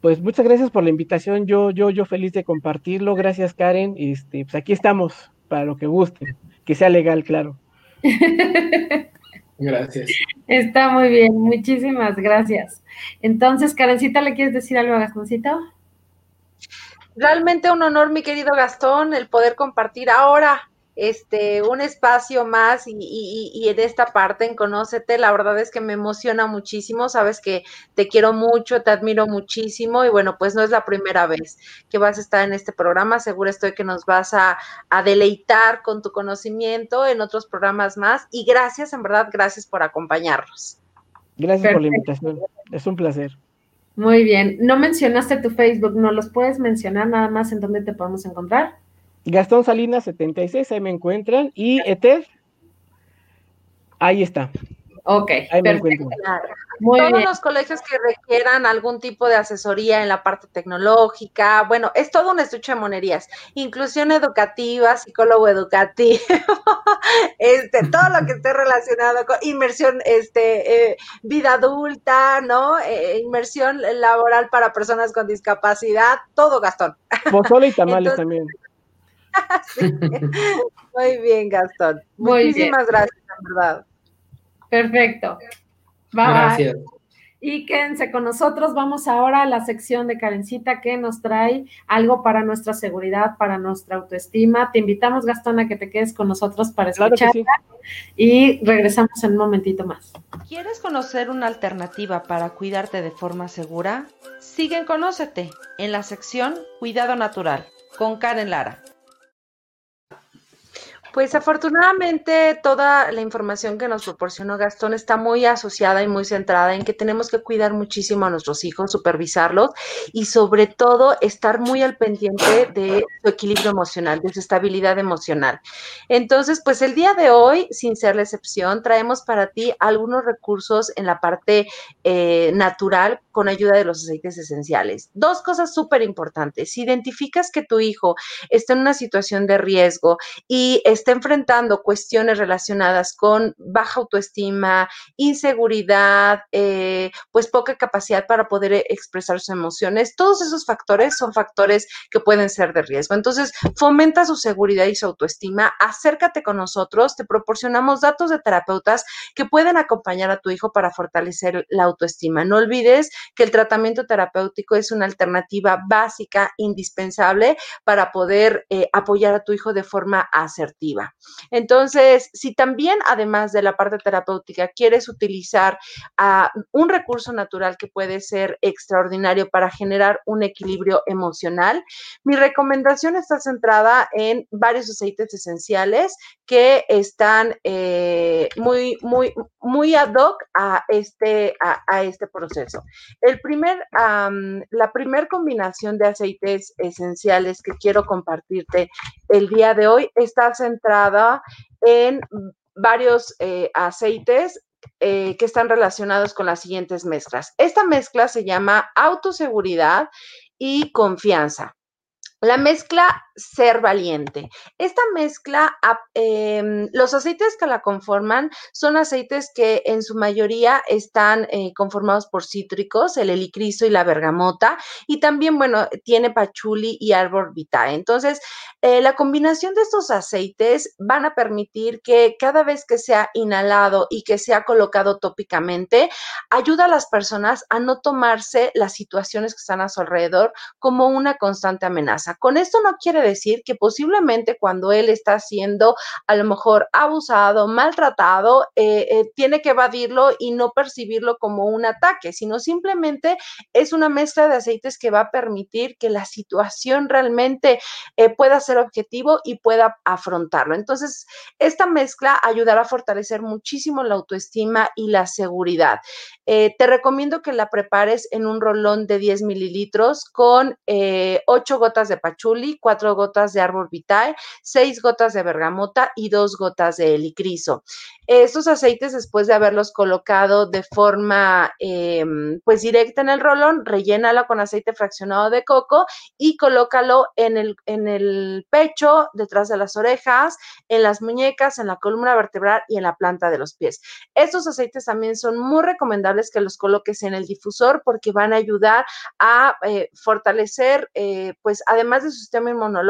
pues muchas gracias por la invitación. Yo, yo, yo feliz de compartirlo. Gracias, Karen. Este, pues aquí estamos para lo que guste, que sea legal, claro. Gracias. Está muy bien, muchísimas gracias. Entonces, Karencita, ¿le quieres decir algo a Gastoncito? Realmente un honor, mi querido Gastón, el poder compartir ahora este, un espacio más y, en esta parte en Conócete, la verdad es que me emociona muchísimo, sabes que te quiero mucho, te admiro muchísimo y bueno, pues no es la primera vez que vas a estar en este programa, seguro estoy que nos vas a, deleitar con tu conocimiento en otros programas más y gracias, en verdad, gracias por acompañarnos. Gracias por la invitación, es un placer. Muy bien, no mencionaste tu Facebook, ¿no los puedes mencionar nada más en dónde te podemos encontrar? Gastón Salinas 76, ahí me encuentran. Y Ether, ahí está. Ok, ahí me encuentran. Todos los colegios que requieran algún tipo de asesoría en la parte tecnológica, bueno, es todo un estuche de monerías, inclusión educativa, psicólogo educativo, este, todo lo que esté relacionado con inmersión, este, eh, vida adulta, ¿no? Eh, inmersión laboral para personas con discapacidad, todo Gastón. Pozole y tamales también. Muy bien, Gastón. Muchísimas gracias, en verdad. Perfecto. Gracias. Y quédense con nosotros. Vamos ahora a la sección de Karencita que nos trae algo para nuestra seguridad, para nuestra autoestima. Te invitamos, Gastón, a que te quedes con nosotros para escucharla y regresamos en un momentito más. ¿Quieres conocer una alternativa para cuidarte de forma segura? Sigue en Conócete en la sección Cuidado Natural con Karen Lara. Pues afortunadamente toda la información que nos proporcionó Gastón está muy asociada y muy centrada en que tenemos que cuidar muchísimo a nuestros hijos, supervisarlos y sobre todo estar muy al pendiente de su equilibrio emocional, de su estabilidad emocional. Entonces, pues el día de hoy, sin ser la excepción, traemos para ti algunos recursos en la parte eh, natural con ayuda de los aceites esenciales. Dos cosas súper importantes. Si identificas que tu hijo está en una situación de riesgo y está está enfrentando cuestiones relacionadas con baja autoestima, inseguridad, eh, pues poca capacidad para poder e, expresar sus emociones, todos esos factores son factores que pueden ser de riesgo. Entonces, fomenta su seguridad y su autoestima, acércate con nosotros, te proporcionamos datos de terapeutas que pueden acompañar a tu hijo para fortalecer la autoestima. No olvides que el tratamiento terapéutico es una alternativa básica, indispensable para poder eh, apoyar a tu hijo de forma asertiva. Entonces, si también, además de la parte terapéutica, quieres utilizar ah, un recurso natural que puede ser extraordinario para generar un equilibrio emocional, mi recomendación está centrada en varios aceites esenciales que están eh, muy, muy, muy ad hoc a este, a, este proceso. El primer, la primera combinación de aceites esenciales que quiero compartirte el día de hoy está centrada en varios eh, aceites eh, que están relacionados con las siguientes mezclas. Esta mezcla se llama autoseguridad y confianza. La mezcla ser valiente. Esta mezcla, em, los aceites que la conforman son aceites que en su mayoría están eh, conformados por cítricos, el helicriso y la bergamota, y también, bueno, tiene pachuli y árbol vitae. Entonces, eh, la combinación de estos aceites van a permitir que cada vez que sea inhalado y que sea colocado tópicamente, ayuda a las personas a no tomarse las situaciones que están a su alrededor como una constante amenaza. Con esto no quiere decir que posiblemente cuando él está siendo a lo mejor abusado, maltratado, eh, eh, tiene que evadirlo y no percibirlo como un ataque, sino simplemente es una mezcla de aceites que va a permitir que la situación realmente eh, pueda ser objetivo y pueda afrontarlo. Entonces, esta mezcla ayudará a fortalecer muchísimo la autoestima y la seguridad. te recomiendo que la prepares en un rolón de 10 mililitros con 8 gotas de pachuli, 4 gotas de árbol vitae, seis gotas de bergamota y dos gotas de helicriso. Estos aceites, después de haberlos colocado de forma em, pues directa en el rolón, rellénalo con aceite fraccionado de coco y colócalo en el, en el pecho, detrás de las orejas, en las muñecas, en la columna vertebral y en la planta de los pies. Estos aceites también son muy recomendables que los coloques en el difusor porque van a ayudar a eh, fortalecer, eh, pues además de su sistema inmunológico,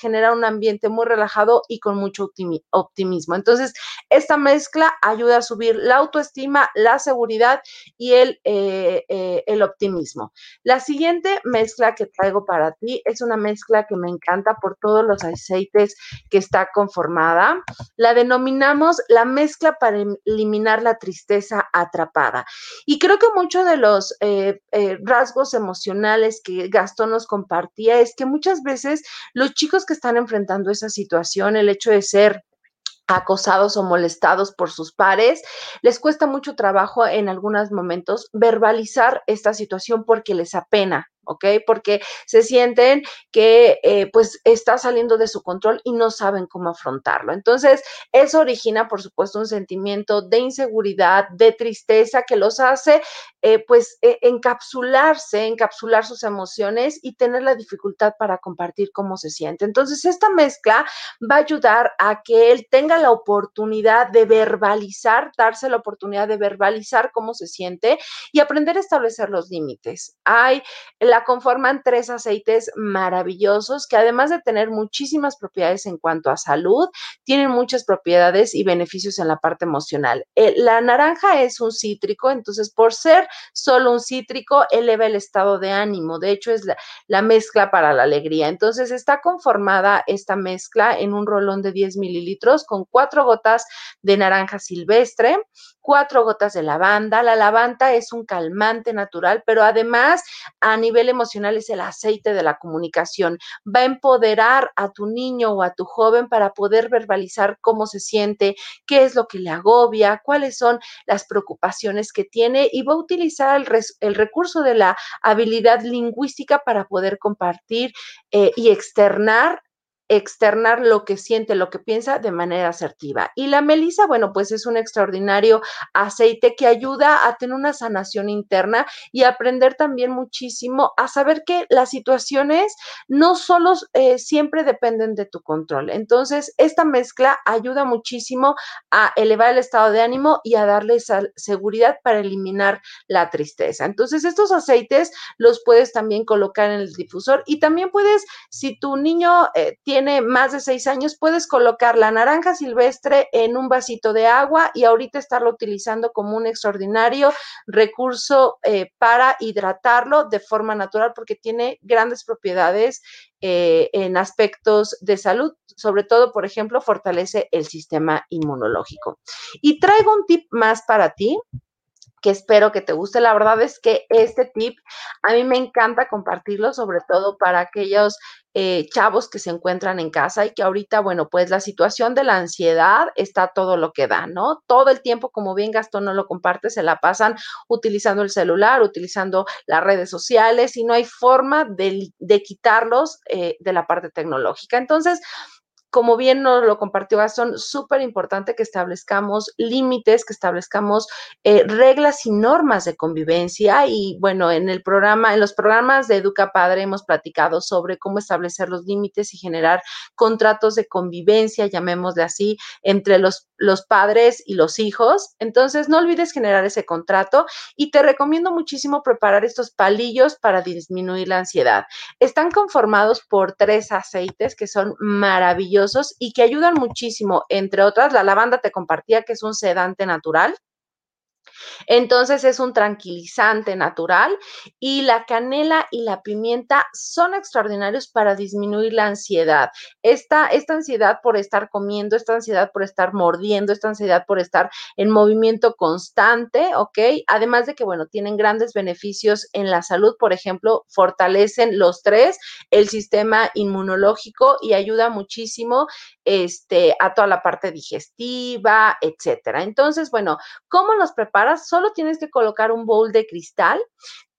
genera un ambiente muy relajado y con mucho optimismo. Entonces, esta mezcla ayuda a subir la autoestima, la seguridad y el, eh, eh, el optimismo. La siguiente mezcla que traigo para ti es una mezcla que me encanta por todos los aceites que está conformada. La denominamos la mezcla para eliminar la tristeza atrapada. Y creo que muchos de los eh, rasgos emocionales que Gastón nos compartía es que muchas veces los chicos que están enfrentando esa situación, el hecho de ser acosados o molestados por sus pares, les cuesta mucho trabajo en algunos momentos verbalizar esta situación porque les apena, ¿ok? Porque se sienten que eh, pues está saliendo de su control y no saben cómo afrontarlo. Entonces, eso origina, por supuesto, un sentimiento de inseguridad, de tristeza que los hace eh, pues e, encapsularse, encapsular sus emociones y tener la dificultad para compartir cómo se siente. Entonces, esta mezcla va a ayudar a que él tenga la oportunidad de verbalizar, darse la oportunidad de verbalizar cómo se siente y aprender a establecer los límites. Hay la conforman tres aceites maravillosos que además de tener muchísimas propiedades en cuanto a salud, tienen muchas propiedades y beneficios en la parte emocional. Eh, la naranja es un cítrico, entonces por ser solo un cítrico, eleva el estado de ánimo. De hecho, es la, la mezcla para la alegría. Entonces está conformada esta mezcla en un rolón de 10 mililitros con cuatro gotas de naranja silvestre, cuatro gotas de lavanda. La lavanda es un calmante natural, pero además a nivel emocional es el aceite de la comunicación. Va a empoderar a tu niño o a tu joven para poder verbalizar cómo se siente, qué es lo que le agobia, cuáles son las preocupaciones que tiene y va a utilizar el, recurso de la habilidad lingüística para poder compartir eh, y externar externar lo que siente, lo que piensa de manera asertiva. Y la melisa, bueno, pues es un extraordinario aceite que ayuda a tener una sanación interna y aprender también muchísimo a saber que las situaciones no solo eh, siempre dependen de tu control. Entonces, esta mezcla ayuda muchísimo a elevar el estado de ánimo y a darle esa seguridad para eliminar la tristeza. Entonces, estos aceites los puedes también colocar en el difusor y también puedes, si tu niño eh, tiene tiene más de seis años, puedes colocar la naranja silvestre en un vasito de agua y ahorita estarlo utilizando como un extraordinario recurso eh, para hidratarlo de forma natural porque tiene grandes propiedades eh, en aspectos de salud, sobre todo, por ejemplo, fortalece el sistema inmunológico. Y traigo un tip más para ti que espero que te guste. La verdad es que este tip a mí me encanta compartirlo, sobre todo para aquellos eh, chavos que se encuentran en casa y que ahorita, bueno, pues la situación de la ansiedad está todo lo que da, ¿no? Todo el tiempo, como bien Gastón no lo comparte, se la pasan utilizando el celular, utilizando las redes sociales y no hay forma de, quitarlos eh, de la parte tecnológica. Entonces, como bien nos lo compartió Gastón, súper importante que establezcamos límites, que establezcamos eh, reglas y normas de convivencia. Y bueno, en el programa, en los programas de Educa Padre hemos platicado sobre cómo establecer los límites y generar contratos de convivencia, llamémosle así, entre los, los padres y los hijos. Entonces, no olvides generar ese contrato y te recomiendo muchísimo preparar estos palillos para disminuir la ansiedad. Están conformados por tres aceites que son maravillosos y que ayudan muchísimo, entre otras, la lavanda te compartía que es un sedante natural. Entonces es un tranquilizante natural y la canela y la pimienta son extraordinarios para disminuir la ansiedad. Esta, esta ansiedad por estar comiendo, esta ansiedad por estar mordiendo, esta ansiedad por estar en movimiento constante, ¿ok? Además de que, bueno, tienen grandes beneficios en la salud, por ejemplo, fortalecen los tres, el sistema inmunológico y ayuda muchísimo este, a toda la parte digestiva, etcétera. Entonces, bueno, ¿cómo los preparas? Solo tienes que colocar un bowl de cristal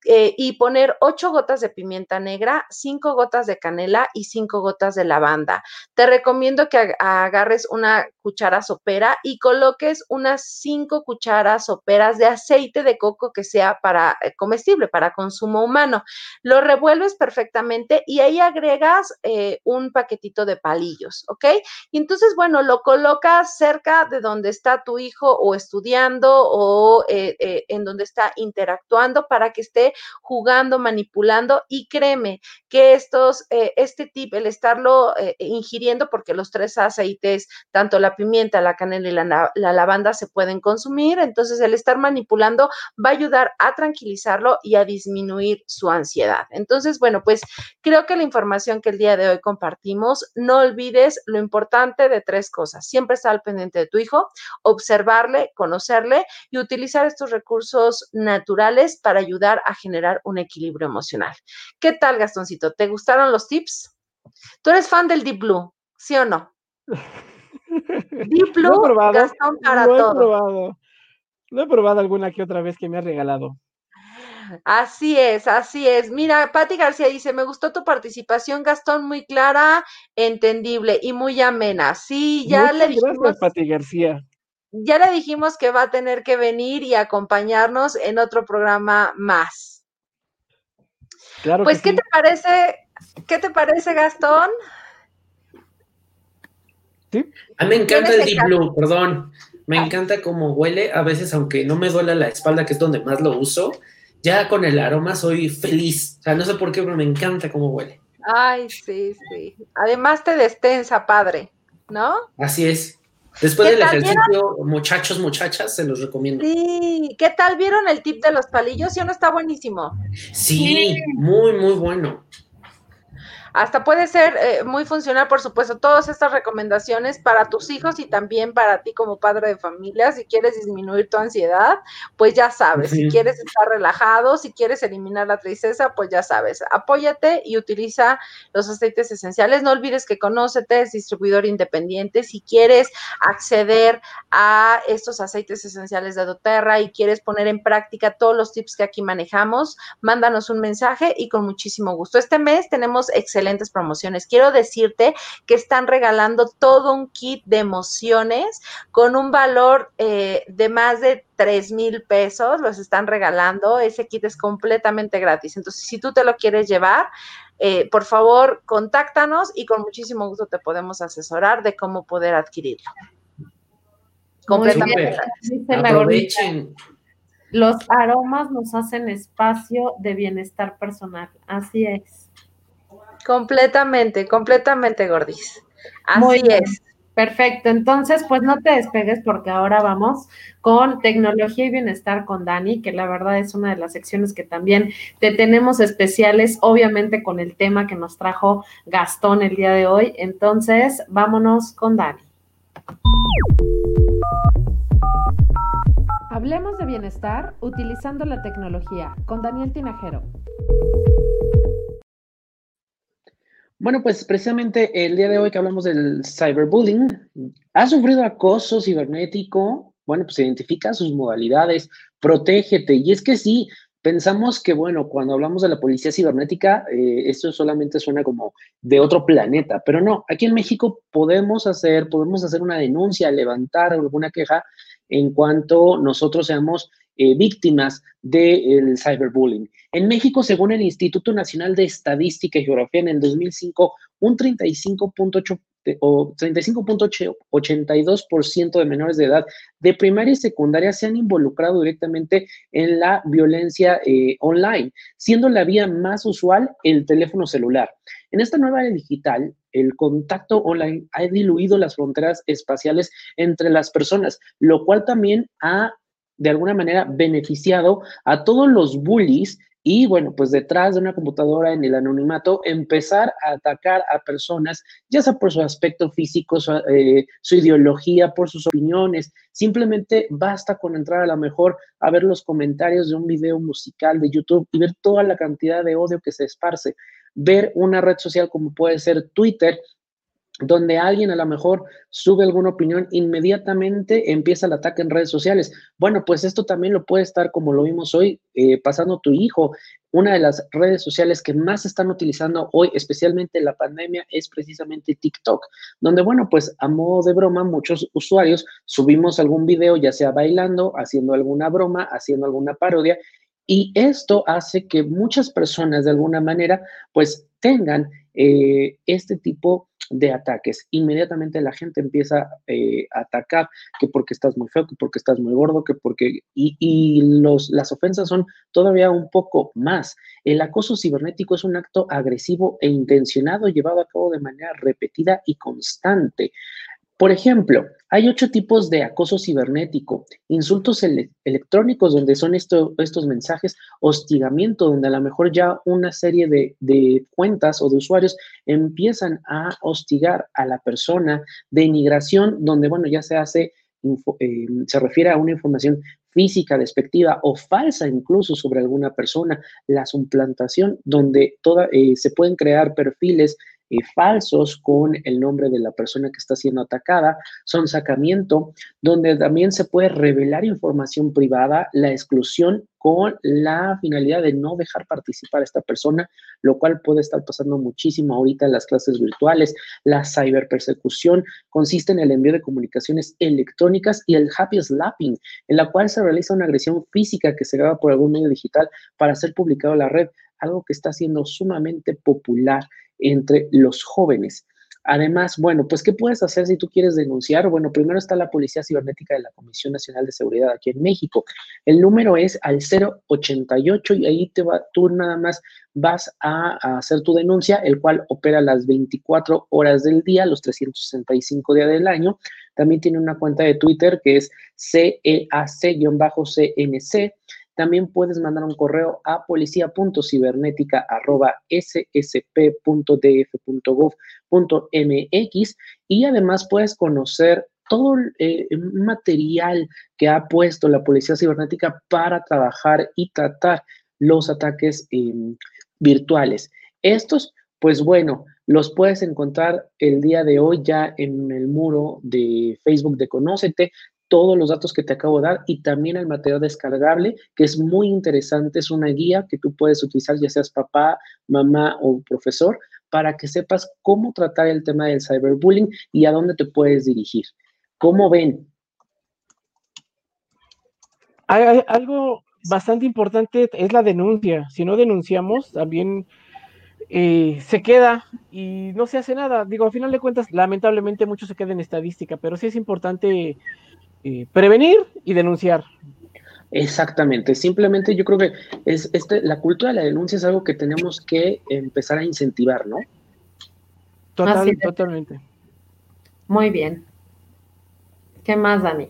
eh, y poner ocho gotas de pimienta negra, cinco gotas de canela y cinco gotas de lavanda. Te recomiendo que agarres una cuchara sopera y coloques unas cinco cucharas soperas de aceite de coco que sea para eh, comestible, para consumo humano. Lo revuelves perfectamente y ahí agregas eh, un paquetito de palillos, ¿ok? Y entonces, bueno, lo colocas cerca de donde está tu hijo o estudiando o en donde está interactuando para que esté jugando, manipulando y créeme que estos, eh, este tip, el estarlo eh, ingiriendo, porque los tres aceites, tanto la pimienta, la canela y la, la lavanda se pueden consumir, entonces el estar manipulando va a ayudar a tranquilizarlo y a disminuir su ansiedad. Entonces, bueno, pues creo que la información que el día de hoy compartimos, no olvides lo importante de tres cosas. Siempre estar al pendiente de tu hijo, observarle, conocerle y utilizar estos recursos naturales para ayudar a generar un equilibrio emocional. ¿Qué tal, Gastoncito? ¿Te gustaron los tips? ¿Tú eres fan del Deep Blue? ¿Sí o no? Deep Blue, probado, Gastón para lo he Probado. Lo he probado alguna que otra vez que me ha regalado. Así es, así es. Mira, Patti García dice, me gustó tu participación, Gastón, muy clara, entendible y muy amena. Sí, ya le dijimos. Gracias, Patti García ya le dijimos que va a tener que venir y acompañarnos en otro programa más. Claro pues, ¿qué te parece? ¿Qué te parece, Gastón? ¿Sí? A mí me encanta el Deep Blue, perdón. Me encanta cómo huele. A veces, aunque no me duela la espalda, que es donde más lo uso, ya con el aroma soy feliz. O sea, no sé por qué, pero me encanta cómo huele. Ay, sí, sí. Además te destensa, padre, ¿no? Así es. Después del ejercicio, muchachos, muchachas, se los recomiendo. Sí, ¿qué tal? ¿Vieron el tip de los palillos? ¿Sí o no está buenísimo? Sí, muy, muy bueno. Hasta puede ser eh, muy funcional, por supuesto, todas estas recomendaciones para tus hijos y también para ti como padre de familia. Si quieres disminuir tu ansiedad, pues ya sabes. Si quieres estar relajado, si quieres eliminar la tristeza, pues ya sabes. Apóyate y utiliza los aceites esenciales. No olvides que Conócete es distribuidor independiente. Si quieres acceder a estos aceites esenciales de doTERRA y quieres poner en práctica todos los tips que aquí manejamos, mándanos un mensaje y con muchísimo gusto. Este mes tenemos excelente promociones. Quiero decirte que están regalando todo un kit de emociones con un valor eh, de más de 3 mil pesos. Los están regalando. Ese kit es completamente gratis. Entonces, si tú te lo quieres llevar, eh, por favor, contáctanos y con muchísimo gusto te podemos asesorar de cómo poder adquirirlo. Completamente Aprovechen. Los aromas nos hacen espacio de bienestar personal. Así es. Completamente, completamente, Gordis. Así es. Perfecto, entonces pues no te despegues porque ahora vamos con tecnología y bienestar con Dani, que la verdad es una de las secciones que también te tenemos especiales, obviamente con el tema que nos trajo Gastón el día de hoy. Entonces, vámonos con Dani. Hablemos de bienestar utilizando la tecnología con Daniel Tinajero. Bueno, pues precisamente el día de hoy que hablamos del cyberbullying, ¿ha sufrido acoso cibernético? Bueno, pues identifica sus modalidades, protégete. Y es que sí, Pensamos que, bueno, cuando hablamos de la policía cibernética, eh, esto solamente suena como de otro planeta, pero no, aquí en México podemos hacer, podemos hacer una denuncia, levantar alguna queja en cuanto nosotros seamos eh, víctimas del cyberbullying. En México, según el Instituto Nacional de Estadística y Geografía, en el 2005, un 35.8 o 35.82% de menores de edad de primaria y secundaria se han involucrado directamente en la violencia eh, online, siendo la vía más usual el teléfono celular. En esta nueva era digital, el contacto online ha diluido las fronteras espaciales entre las personas, lo cual también ha de alguna manera beneficiado a todos los bullies y bueno, pues detrás de una computadora en el anonimato, empezar a atacar a personas, ya sea por su aspecto físico, su, eh, ideología, por sus opiniones. Simplemente basta con entrar a lo mejor a ver los comentarios de un video musical de YouTube y ver toda la cantidad de odio que se esparce. Ver una red social como puede ser Twitter, donde alguien a lo mejor sube alguna opinión, inmediatamente empieza el ataque en redes sociales. Bueno, pues esto también lo puede estar, como lo vimos hoy, eh, pasando tu hijo. Una de las redes sociales que más están utilizando hoy, especialmente en la pandemia, es precisamente TikTok, donde, bueno, pues a modo de broma, muchos usuarios subimos algún video, ya sea bailando, haciendo alguna broma, haciendo alguna parodia, y esto hace que muchas personas de alguna manera, pues tengan eh, este tipo de ataques. Inmediatamente la gente empieza eh, a atacar que porque estás muy feo, que porque estás muy gordo, que porque... Y, los, las ofensas son todavía un poco más. El acoso cibernético es un acto agresivo e intencionado llevado a cabo de manera repetida y constante. Por ejemplo, hay ocho tipos de acoso cibernético, insultos electrónicos, donde son estos mensajes, hostigamiento, donde a lo mejor ya una serie de, cuentas o de usuarios empiezan a hostigar a la persona, denigración, donde, bueno, ya se hace, eh, se refiere a una información física, despectiva o falsa incluso sobre alguna persona, la suplantación, donde toda, eh, se pueden crear perfiles eh, falsos con el nombre de la persona que está siendo atacada, son sacamiento, donde también se puede revelar información privada, la exclusión con la finalidad de no dejar participar a esta persona, lo cual puede estar pasando muchísimo ahorita en las clases virtuales. La cyberpersecución consiste en el envío de comunicaciones electrónicas y el happy slapping, en la cual se realiza una agresión física que se graba por algún medio digital para ser publicado en la red, algo que está siendo sumamente popular entre los jóvenes. Además, bueno, pues, ¿qué puedes hacer si tú quieres denunciar? Bueno, primero está la Policía Cibernética de la Comisión Nacional de Seguridad aquí en México. El número es al 088 y ahí te va, tú nada más vas a, hacer tu denuncia, el cual opera las 24 horas del día, los 365 días del año. También tiene una cuenta de Twitter que es CEAC-CNC. También puedes mandar un correo a policía.cibernética.ssp.df.gov.mx y además puedes conocer todo el eh, material que ha puesto la Policía Cibernética para trabajar y tratar los ataques em, virtuales. Estos, pues bueno, los puedes encontrar el día de hoy ya en el muro de Facebook de Conócete todos los datos que te acabo de dar y también el material descargable, que es muy interesante, es una guía que tú puedes utilizar, ya seas papá, mamá o profesor, para que sepas cómo tratar el tema del cyberbullying y a dónde te puedes dirigir. ¿Cómo ven? Hay, algo bastante importante es la denuncia. Si no denunciamos, también eh, se queda y no se hace nada. Digo, al final de cuentas, lamentablemente mucho se queda en estadística, pero sí es importante eh, prevenir y denunciar. Exactamente, simplemente yo creo que es este, la cultura de la denuncia es algo que tenemos que empezar a incentivar, ¿no? Total, totalmente. Muy bien. ¿Qué más, Dani?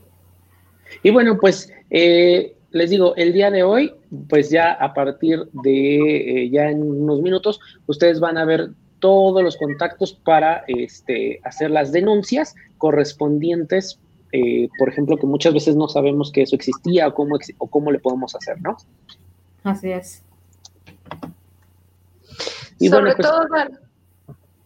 Y bueno, pues eh, les digo, el día de hoy, pues ya a partir de eh, ya en unos minutos, ustedes van a ver todos los contactos para este, hacer las denuncias correspondientes eh, por ejemplo, que muchas veces no sabemos que eso existía o cómo, o cómo le podemos hacer, ¿no? Así es. Y Sobre pues todo,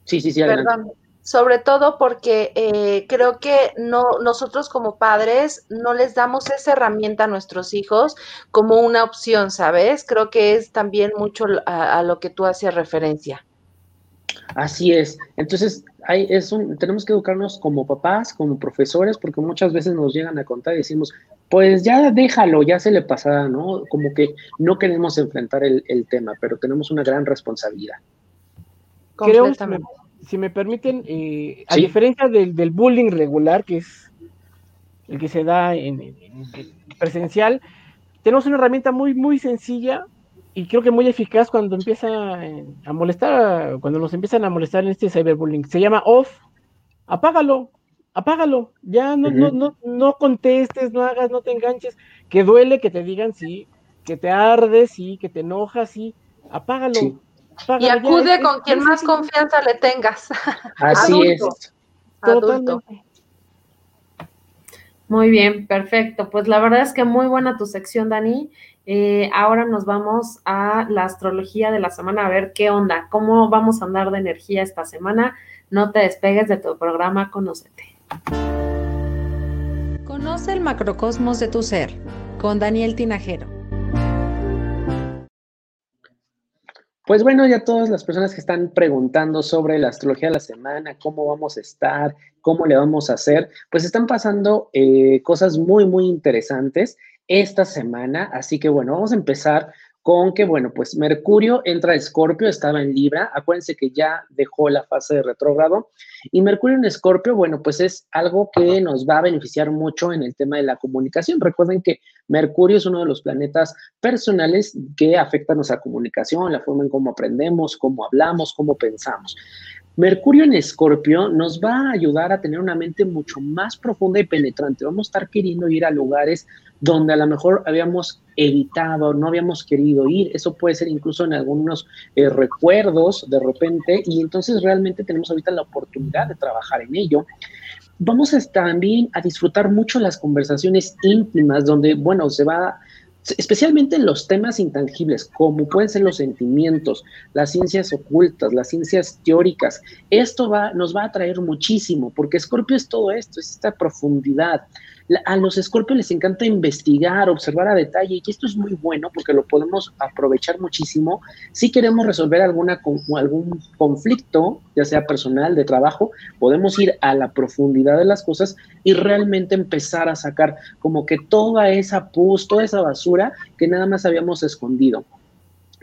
sí, sí, sí, adelante. Perdón. sobre todo porque eh, creo que no, nosotros como padres no les damos esa herramienta a nuestros hijos como una opción, ¿sabes? Creo que es también mucho a, lo que tú hacías referencia. Así es. Entonces, hay, es un, tenemos que educarnos como papás, como profesores, porque muchas veces nos llegan a contar y decimos, pues ya déjalo, ya se le pasará, ¿no? Como que no queremos enfrentar el, el tema, pero tenemos una gran responsabilidad. Creo, si me permiten, eh, a diferencia del, bullying regular, que es el que se da en, presencial, tenemos una herramienta muy, muy sencilla y creo que muy eficaz cuando empieza a molestar, cuando nos empiezan a molestar en este cyberbullying. Se llama off, apágalo, apágalo, ya no, no, no, no contestes, no hagas, no te enganches, que duele que te digan sí, que te ardes, sí, que te enojas, sí, apágalo. Y acude con quien más confianza le tengas. Así es. Adulto. Muy bien, perfecto. Pues la verdad es que muy buena tu sección, Dani. Eh, ahora nos vamos a la astrología de la semana, a ver qué onda, cómo vamos a andar de energía esta semana. No te despegues de tu programa, conócete. Conoce el macrocosmos de tu ser con Daniel Tinajero. Pues bueno, ya todas las personas que están preguntando sobre la astrología de la semana, cómo vamos a estar, cómo le vamos a hacer, pues están pasando eh, cosas muy, muy interesantes esta semana. Así que bueno, vamos a empezar con que, bueno, pues Mercurio entra a Escorpio, estaba en Libra, acuérdense que ya dejó la fase de retrógrado, y Mercurio en Escorpio, bueno, pues es algo que nos va a beneficiar mucho en el tema de la comunicación. Recuerden que Mercurio es uno de los planetas personales que afectan nuestra comunicación, la forma en cómo aprendemos, cómo hablamos, cómo pensamos. Mercurio en Escorpio nos va a ayudar a tener una mente mucho más profunda y penetrante. Vamos a estar queriendo ir a lugares donde a lo mejor habíamos evitado, no habíamos querido ir. Eso puede ser incluso en algunos eh, recuerdos de repente y entonces realmente tenemos ahorita la oportunidad de trabajar en ello. Vamos a también a disfrutar mucho las conversaciones íntimas donde, bueno, se va especialmente en los temas intangibles, como pueden ser los sentimientos, las ciencias ocultas, las ciencias teóricas. Esto va, nos va a atraer muchísimo, porque Scorpio es todo esto, es esta profundidad, a los escorpios les encanta investigar, observar a detalle, y esto es muy bueno porque lo podemos aprovechar muchísimo. Si queremos resolver alguna, algún conflicto, ya sea personal, de trabajo, podemos ir a la profundidad de las cosas y realmente empezar a sacar como que toda esa pus, toda esa basura que nada más habíamos escondido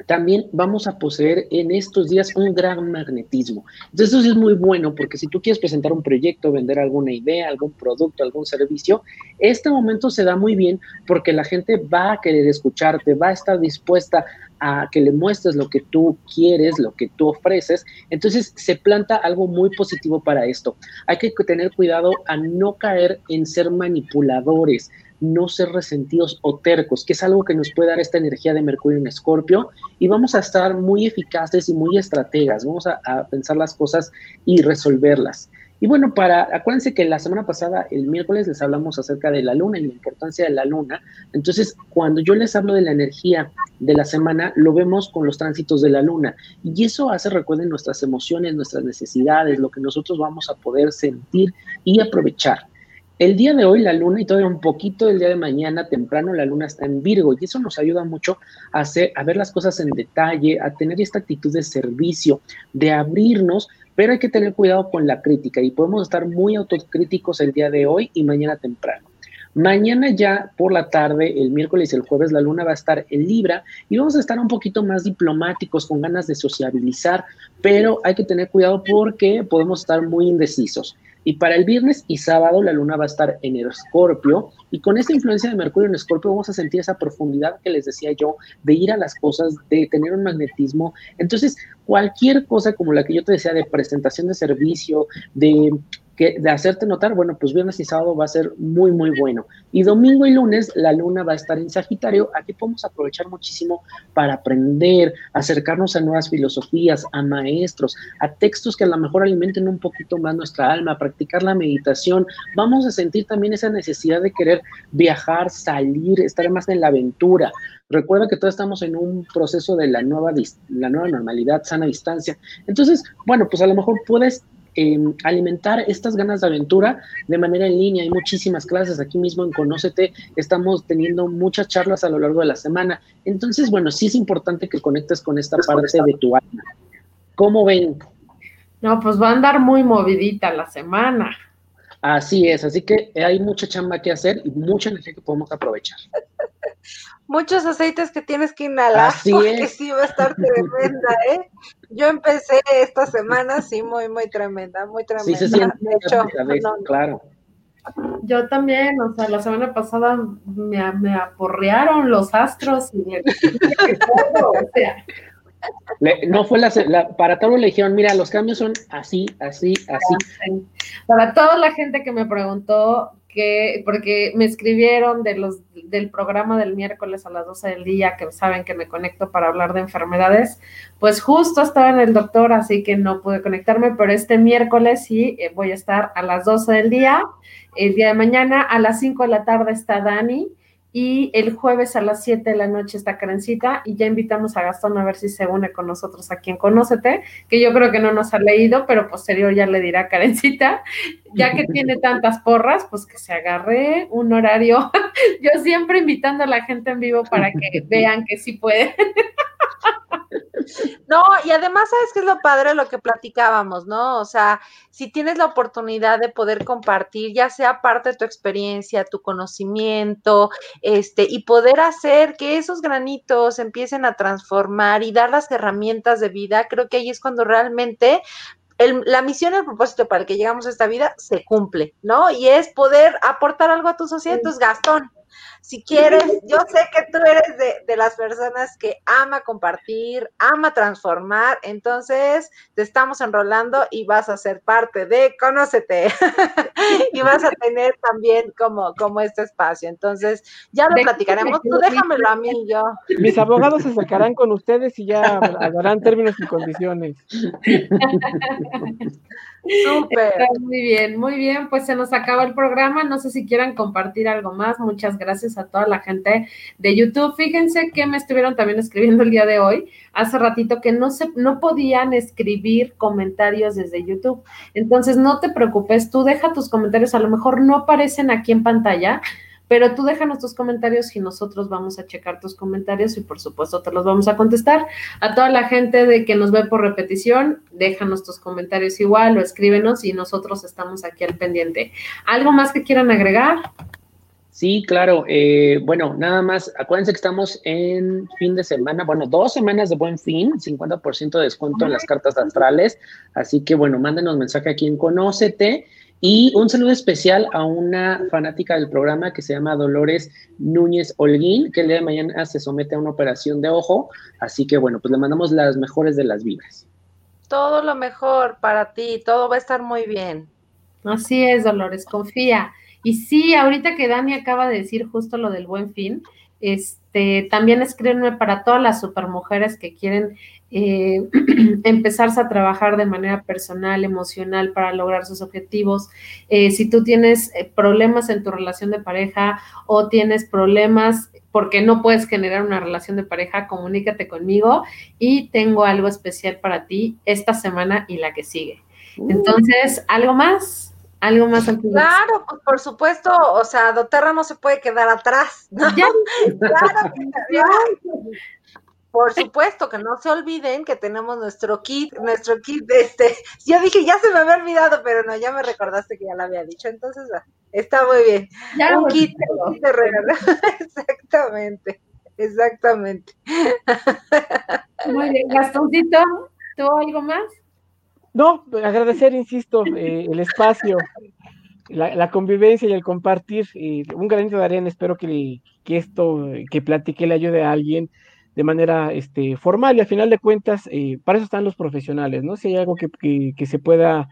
también vamos a poseer en estos días un gran magnetismo. Entonces, eso es muy bueno porque si tú quieres presentar un proyecto, vender alguna idea, algún producto, algún servicio, este momento se da muy bien porque la gente va a querer escucharte, va a estar dispuesta a que le muestres lo que tú quieres, lo que tú ofreces. Entonces, se planta algo muy positivo para esto. Hay que tener cuidado a no caer en ser manipuladores no ser resentidos o tercos, que es algo que nos puede dar esta energía de Mercurio en Escorpio, y vamos a estar muy eficaces y muy estrategas, vamos a, pensar las cosas y resolverlas. Y bueno, para, acuérdense que la semana pasada, el miércoles, les hablamos acerca de la luna y la importancia de la luna. Entonces, cuando yo les hablo de la energía de la semana, lo vemos con los tránsitos de la luna. Y eso hace, recuerden, nuestras emociones, nuestras necesidades, lo que nosotros vamos a poder sentir y aprovechar. El día de hoy la luna y todavía un poquito el día de mañana temprano la luna está en Virgo y eso nos ayuda mucho a, hacer, a ver las cosas en detalle, a tener esta actitud de servicio, de abrirnos, pero hay que tener cuidado con la crítica y podemos estar muy autocríticos el día de hoy y mañana temprano. Mañana ya por la tarde, el miércoles y el jueves, la luna va a estar en Libra y vamos a estar un poquito más diplomáticos, con ganas de sociabilizar, pero hay que tener cuidado porque podemos estar muy indecisos. Y para el viernes y sábado la luna va a estar en Escorpio y con esta influencia de Mercurio en Escorpio vamos a sentir esa profundidad que les decía yo de ir a las cosas, de tener un magnetismo. Entonces, cualquier cosa como la que yo te decía de presentación de servicio, de que de hacerte notar, bueno, pues viernes y sábado va a ser muy, muy bueno. Y domingo y lunes la luna va a estar en Sagitario. Aquí podemos aprovechar muchísimo para aprender, acercarnos a nuevas filosofías, a maestros, a textos que a lo mejor alimenten un poquito más nuestra alma, practicar la meditación. Vamos a sentir también esa necesidad de querer viajar, salir, estar más en la aventura. Recuerda que todos estamos en un proceso de la nueva, la nueva normalidad, sana distancia. Entonces, bueno, pues a lo mejor puedes em, alimentar estas ganas de aventura de manera en línea. Hay muchísimas clases aquí mismo en Conócete, estamos teniendo muchas charlas a lo largo de la semana. Entonces, bueno, sí es importante que conectes con esta parte de tu alma. ¿Cómo ven? No, pues va a andar muy movidita la semana. Así es, así que hay mucha chamba que hacer y mucha energía que podemos aprovechar. Muchos aceites que tienes que inhalar Así porque es. sí va a estar tremenda, ¿eh? Yo empecé esta semana, sí, muy, muy tremenda, muy tremenda. Sí se siente de hecho, no. claro. Yo también, o sea, la semana pasada me, me aporrearon los astros y me- o sea, Le- no fue la, la- para todos le dijeron, mira, los cambios son así, así, así. Para toda la gente que me preguntó que, porque me escribieron de los, del programa del miércoles a las 12 del día, que saben que me conecto para hablar de enfermedades, pues justo estaba en el doctor, así que no pude conectarme, pero este miércoles sí eh, voy a estar a las 12 del día, el día de mañana a las 5 de la tarde está Dani, y el jueves a las 7 de la noche está Karencita y ya invitamos a Gastón a ver si se une con nosotros aquí en Conócete, que yo creo que no nos ha leído, pero posterior ya le dirá Karencita, ya que tiene tantas porras, pues que se agarre un horario. Yo siempre invitando a la gente en vivo para que vean que sí puede. No, y además, ¿sabes qué es lo padre? Lo que platicábamos, ¿no? O sea, si tienes la oportunidad de poder compartir, ya sea parte de tu experiencia, tu conocimiento, este, y poder hacer que esos granitos empiecen a transformar y dar las herramientas de vida, creo que ahí es cuando realmente el- la misión, el propósito para el que llegamos a esta vida se cumple, ¿no? Y es poder aportar algo a tu sociedad. Entonces, Gastón, si quieres, yo sé que tú eres de, de las personas que ama compartir, ama transformar, entonces te estamos enrolando y vas a ser parte de Conócete y vas a tener también como, como este espacio. Entonces, ya lo De- platicaremos. Tú déjamelo a mí, yo. Mis abogados se acercarán con ustedes y ya hablarán términos y condiciones. Súper. Muy bien, muy bien, pues se nos acaba el programa. No sé si quieran compartir algo más. Muchas gracias a toda la gente de YouTube. Fíjense que me estuvieron también escribiendo el día de hoy, hace ratito, que no se, no podían escribir comentarios desde YouTube. Entonces, no te preocupes, tú deja tus comentarios, a lo mejor no aparecen aquí en pantalla, pero tú déjanos tus comentarios y nosotros vamos a checar tus comentarios y por supuesto te los vamos a contestar. A toda la gente de que nos ve por repetición, déjanos tus comentarios igual o escríbenos y nosotros estamos aquí al pendiente. ¿Algo más que quieran agregar? Sí, claro. eh, bueno, nada más, acuérdense que estamos en fin de semana, bueno, dos semanas de buen fin, 50% de descuento en las cartas astrales. Así que, bueno, mándenos mensaje aquí en Conócete. Y un saludo especial a una fanática del programa que se llama Dolores Núñez Holguín, que el día de mañana se somete a una operación de ojo. Así que, bueno, pues le mandamos las mejores de las vibras. Todo lo mejor para ti, todo va a estar muy bien. Así es, Dolores, confía. Y sí, ahorita que Dani acaba de decir justo lo del buen fin, este, también escríbenme para todas las supermujeres que quieren eh, empezarse a trabajar de manera personal, emocional para lograr sus objetivos. Eh, si tú tienes eh, problemas en tu relación de pareja o tienes problemas porque no puedes generar una relación de pareja, comunícate conmigo y tengo algo especial para ti esta semana y la que sigue. Entonces, ¿algo más? ¿Algo más de- Claro, pues por supuesto, o sea, Doterra no se puede quedar atrás, ¿no? Ya, Claro, que- claro. Por supuesto, que no se olviden que tenemos nuestro kit, nuestro kit de este. Yo dije, ya se me había olvidado, pero no, ya me recordaste que ya lo había dicho. Entonces, está muy bien. ya, un kit, de regalo. Exactamente, exactamente. Muy bien, Gastoncito, ¿tú algo más? No, agradecer, insisto, eh, el espacio, la, convivencia y el compartir. un granito de arena, espero que, que esto que platiqué le ayude a alguien de manera este, formal y al final de cuentas, eh, para eso están los profesionales, ¿no? Si hay algo que, que, que se pueda,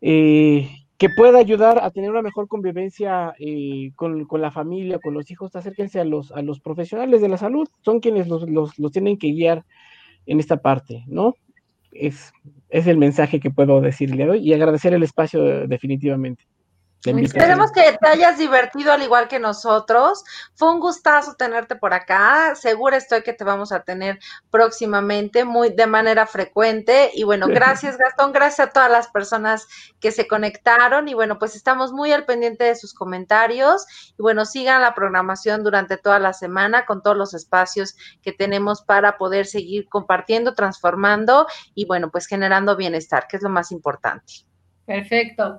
eh, que pueda ayudar a tener una mejor convivencia eh, con, con, la familia, con los hijos, acérquense a los, a los profesionales de la salud, son quienes los, los, los tienen que guiar en esta parte, ¿no? Es, es el mensaje que puedo decirle hoy y agradecer el espacio definitivamente. Esperemos que te hayas divertido al igual que nosotros. Fue un gustazo tenerte por acá. Segura estoy que te vamos a tener próximamente, muy de manera frecuente. Y bueno, gracias Gastón, gracias a todas las personas que se conectaron. Y bueno, pues estamos muy al pendiente de sus comentarios. Y bueno, sigan la programación durante toda la semana con todos los espacios que tenemos para poder seguir compartiendo, transformando y bueno, pues generando bienestar, que es lo más importante. Perfecto.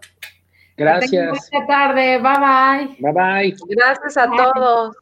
Gracias. Buenas tarde. Bye bye. Bye bye. Gracias a todos.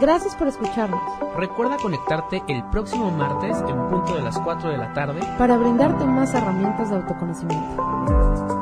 Gracias por escucharnos. Recuerda conectarte el próximo martes en punto de las 4 de la tarde para brindarte más herramientas de autoconocimiento.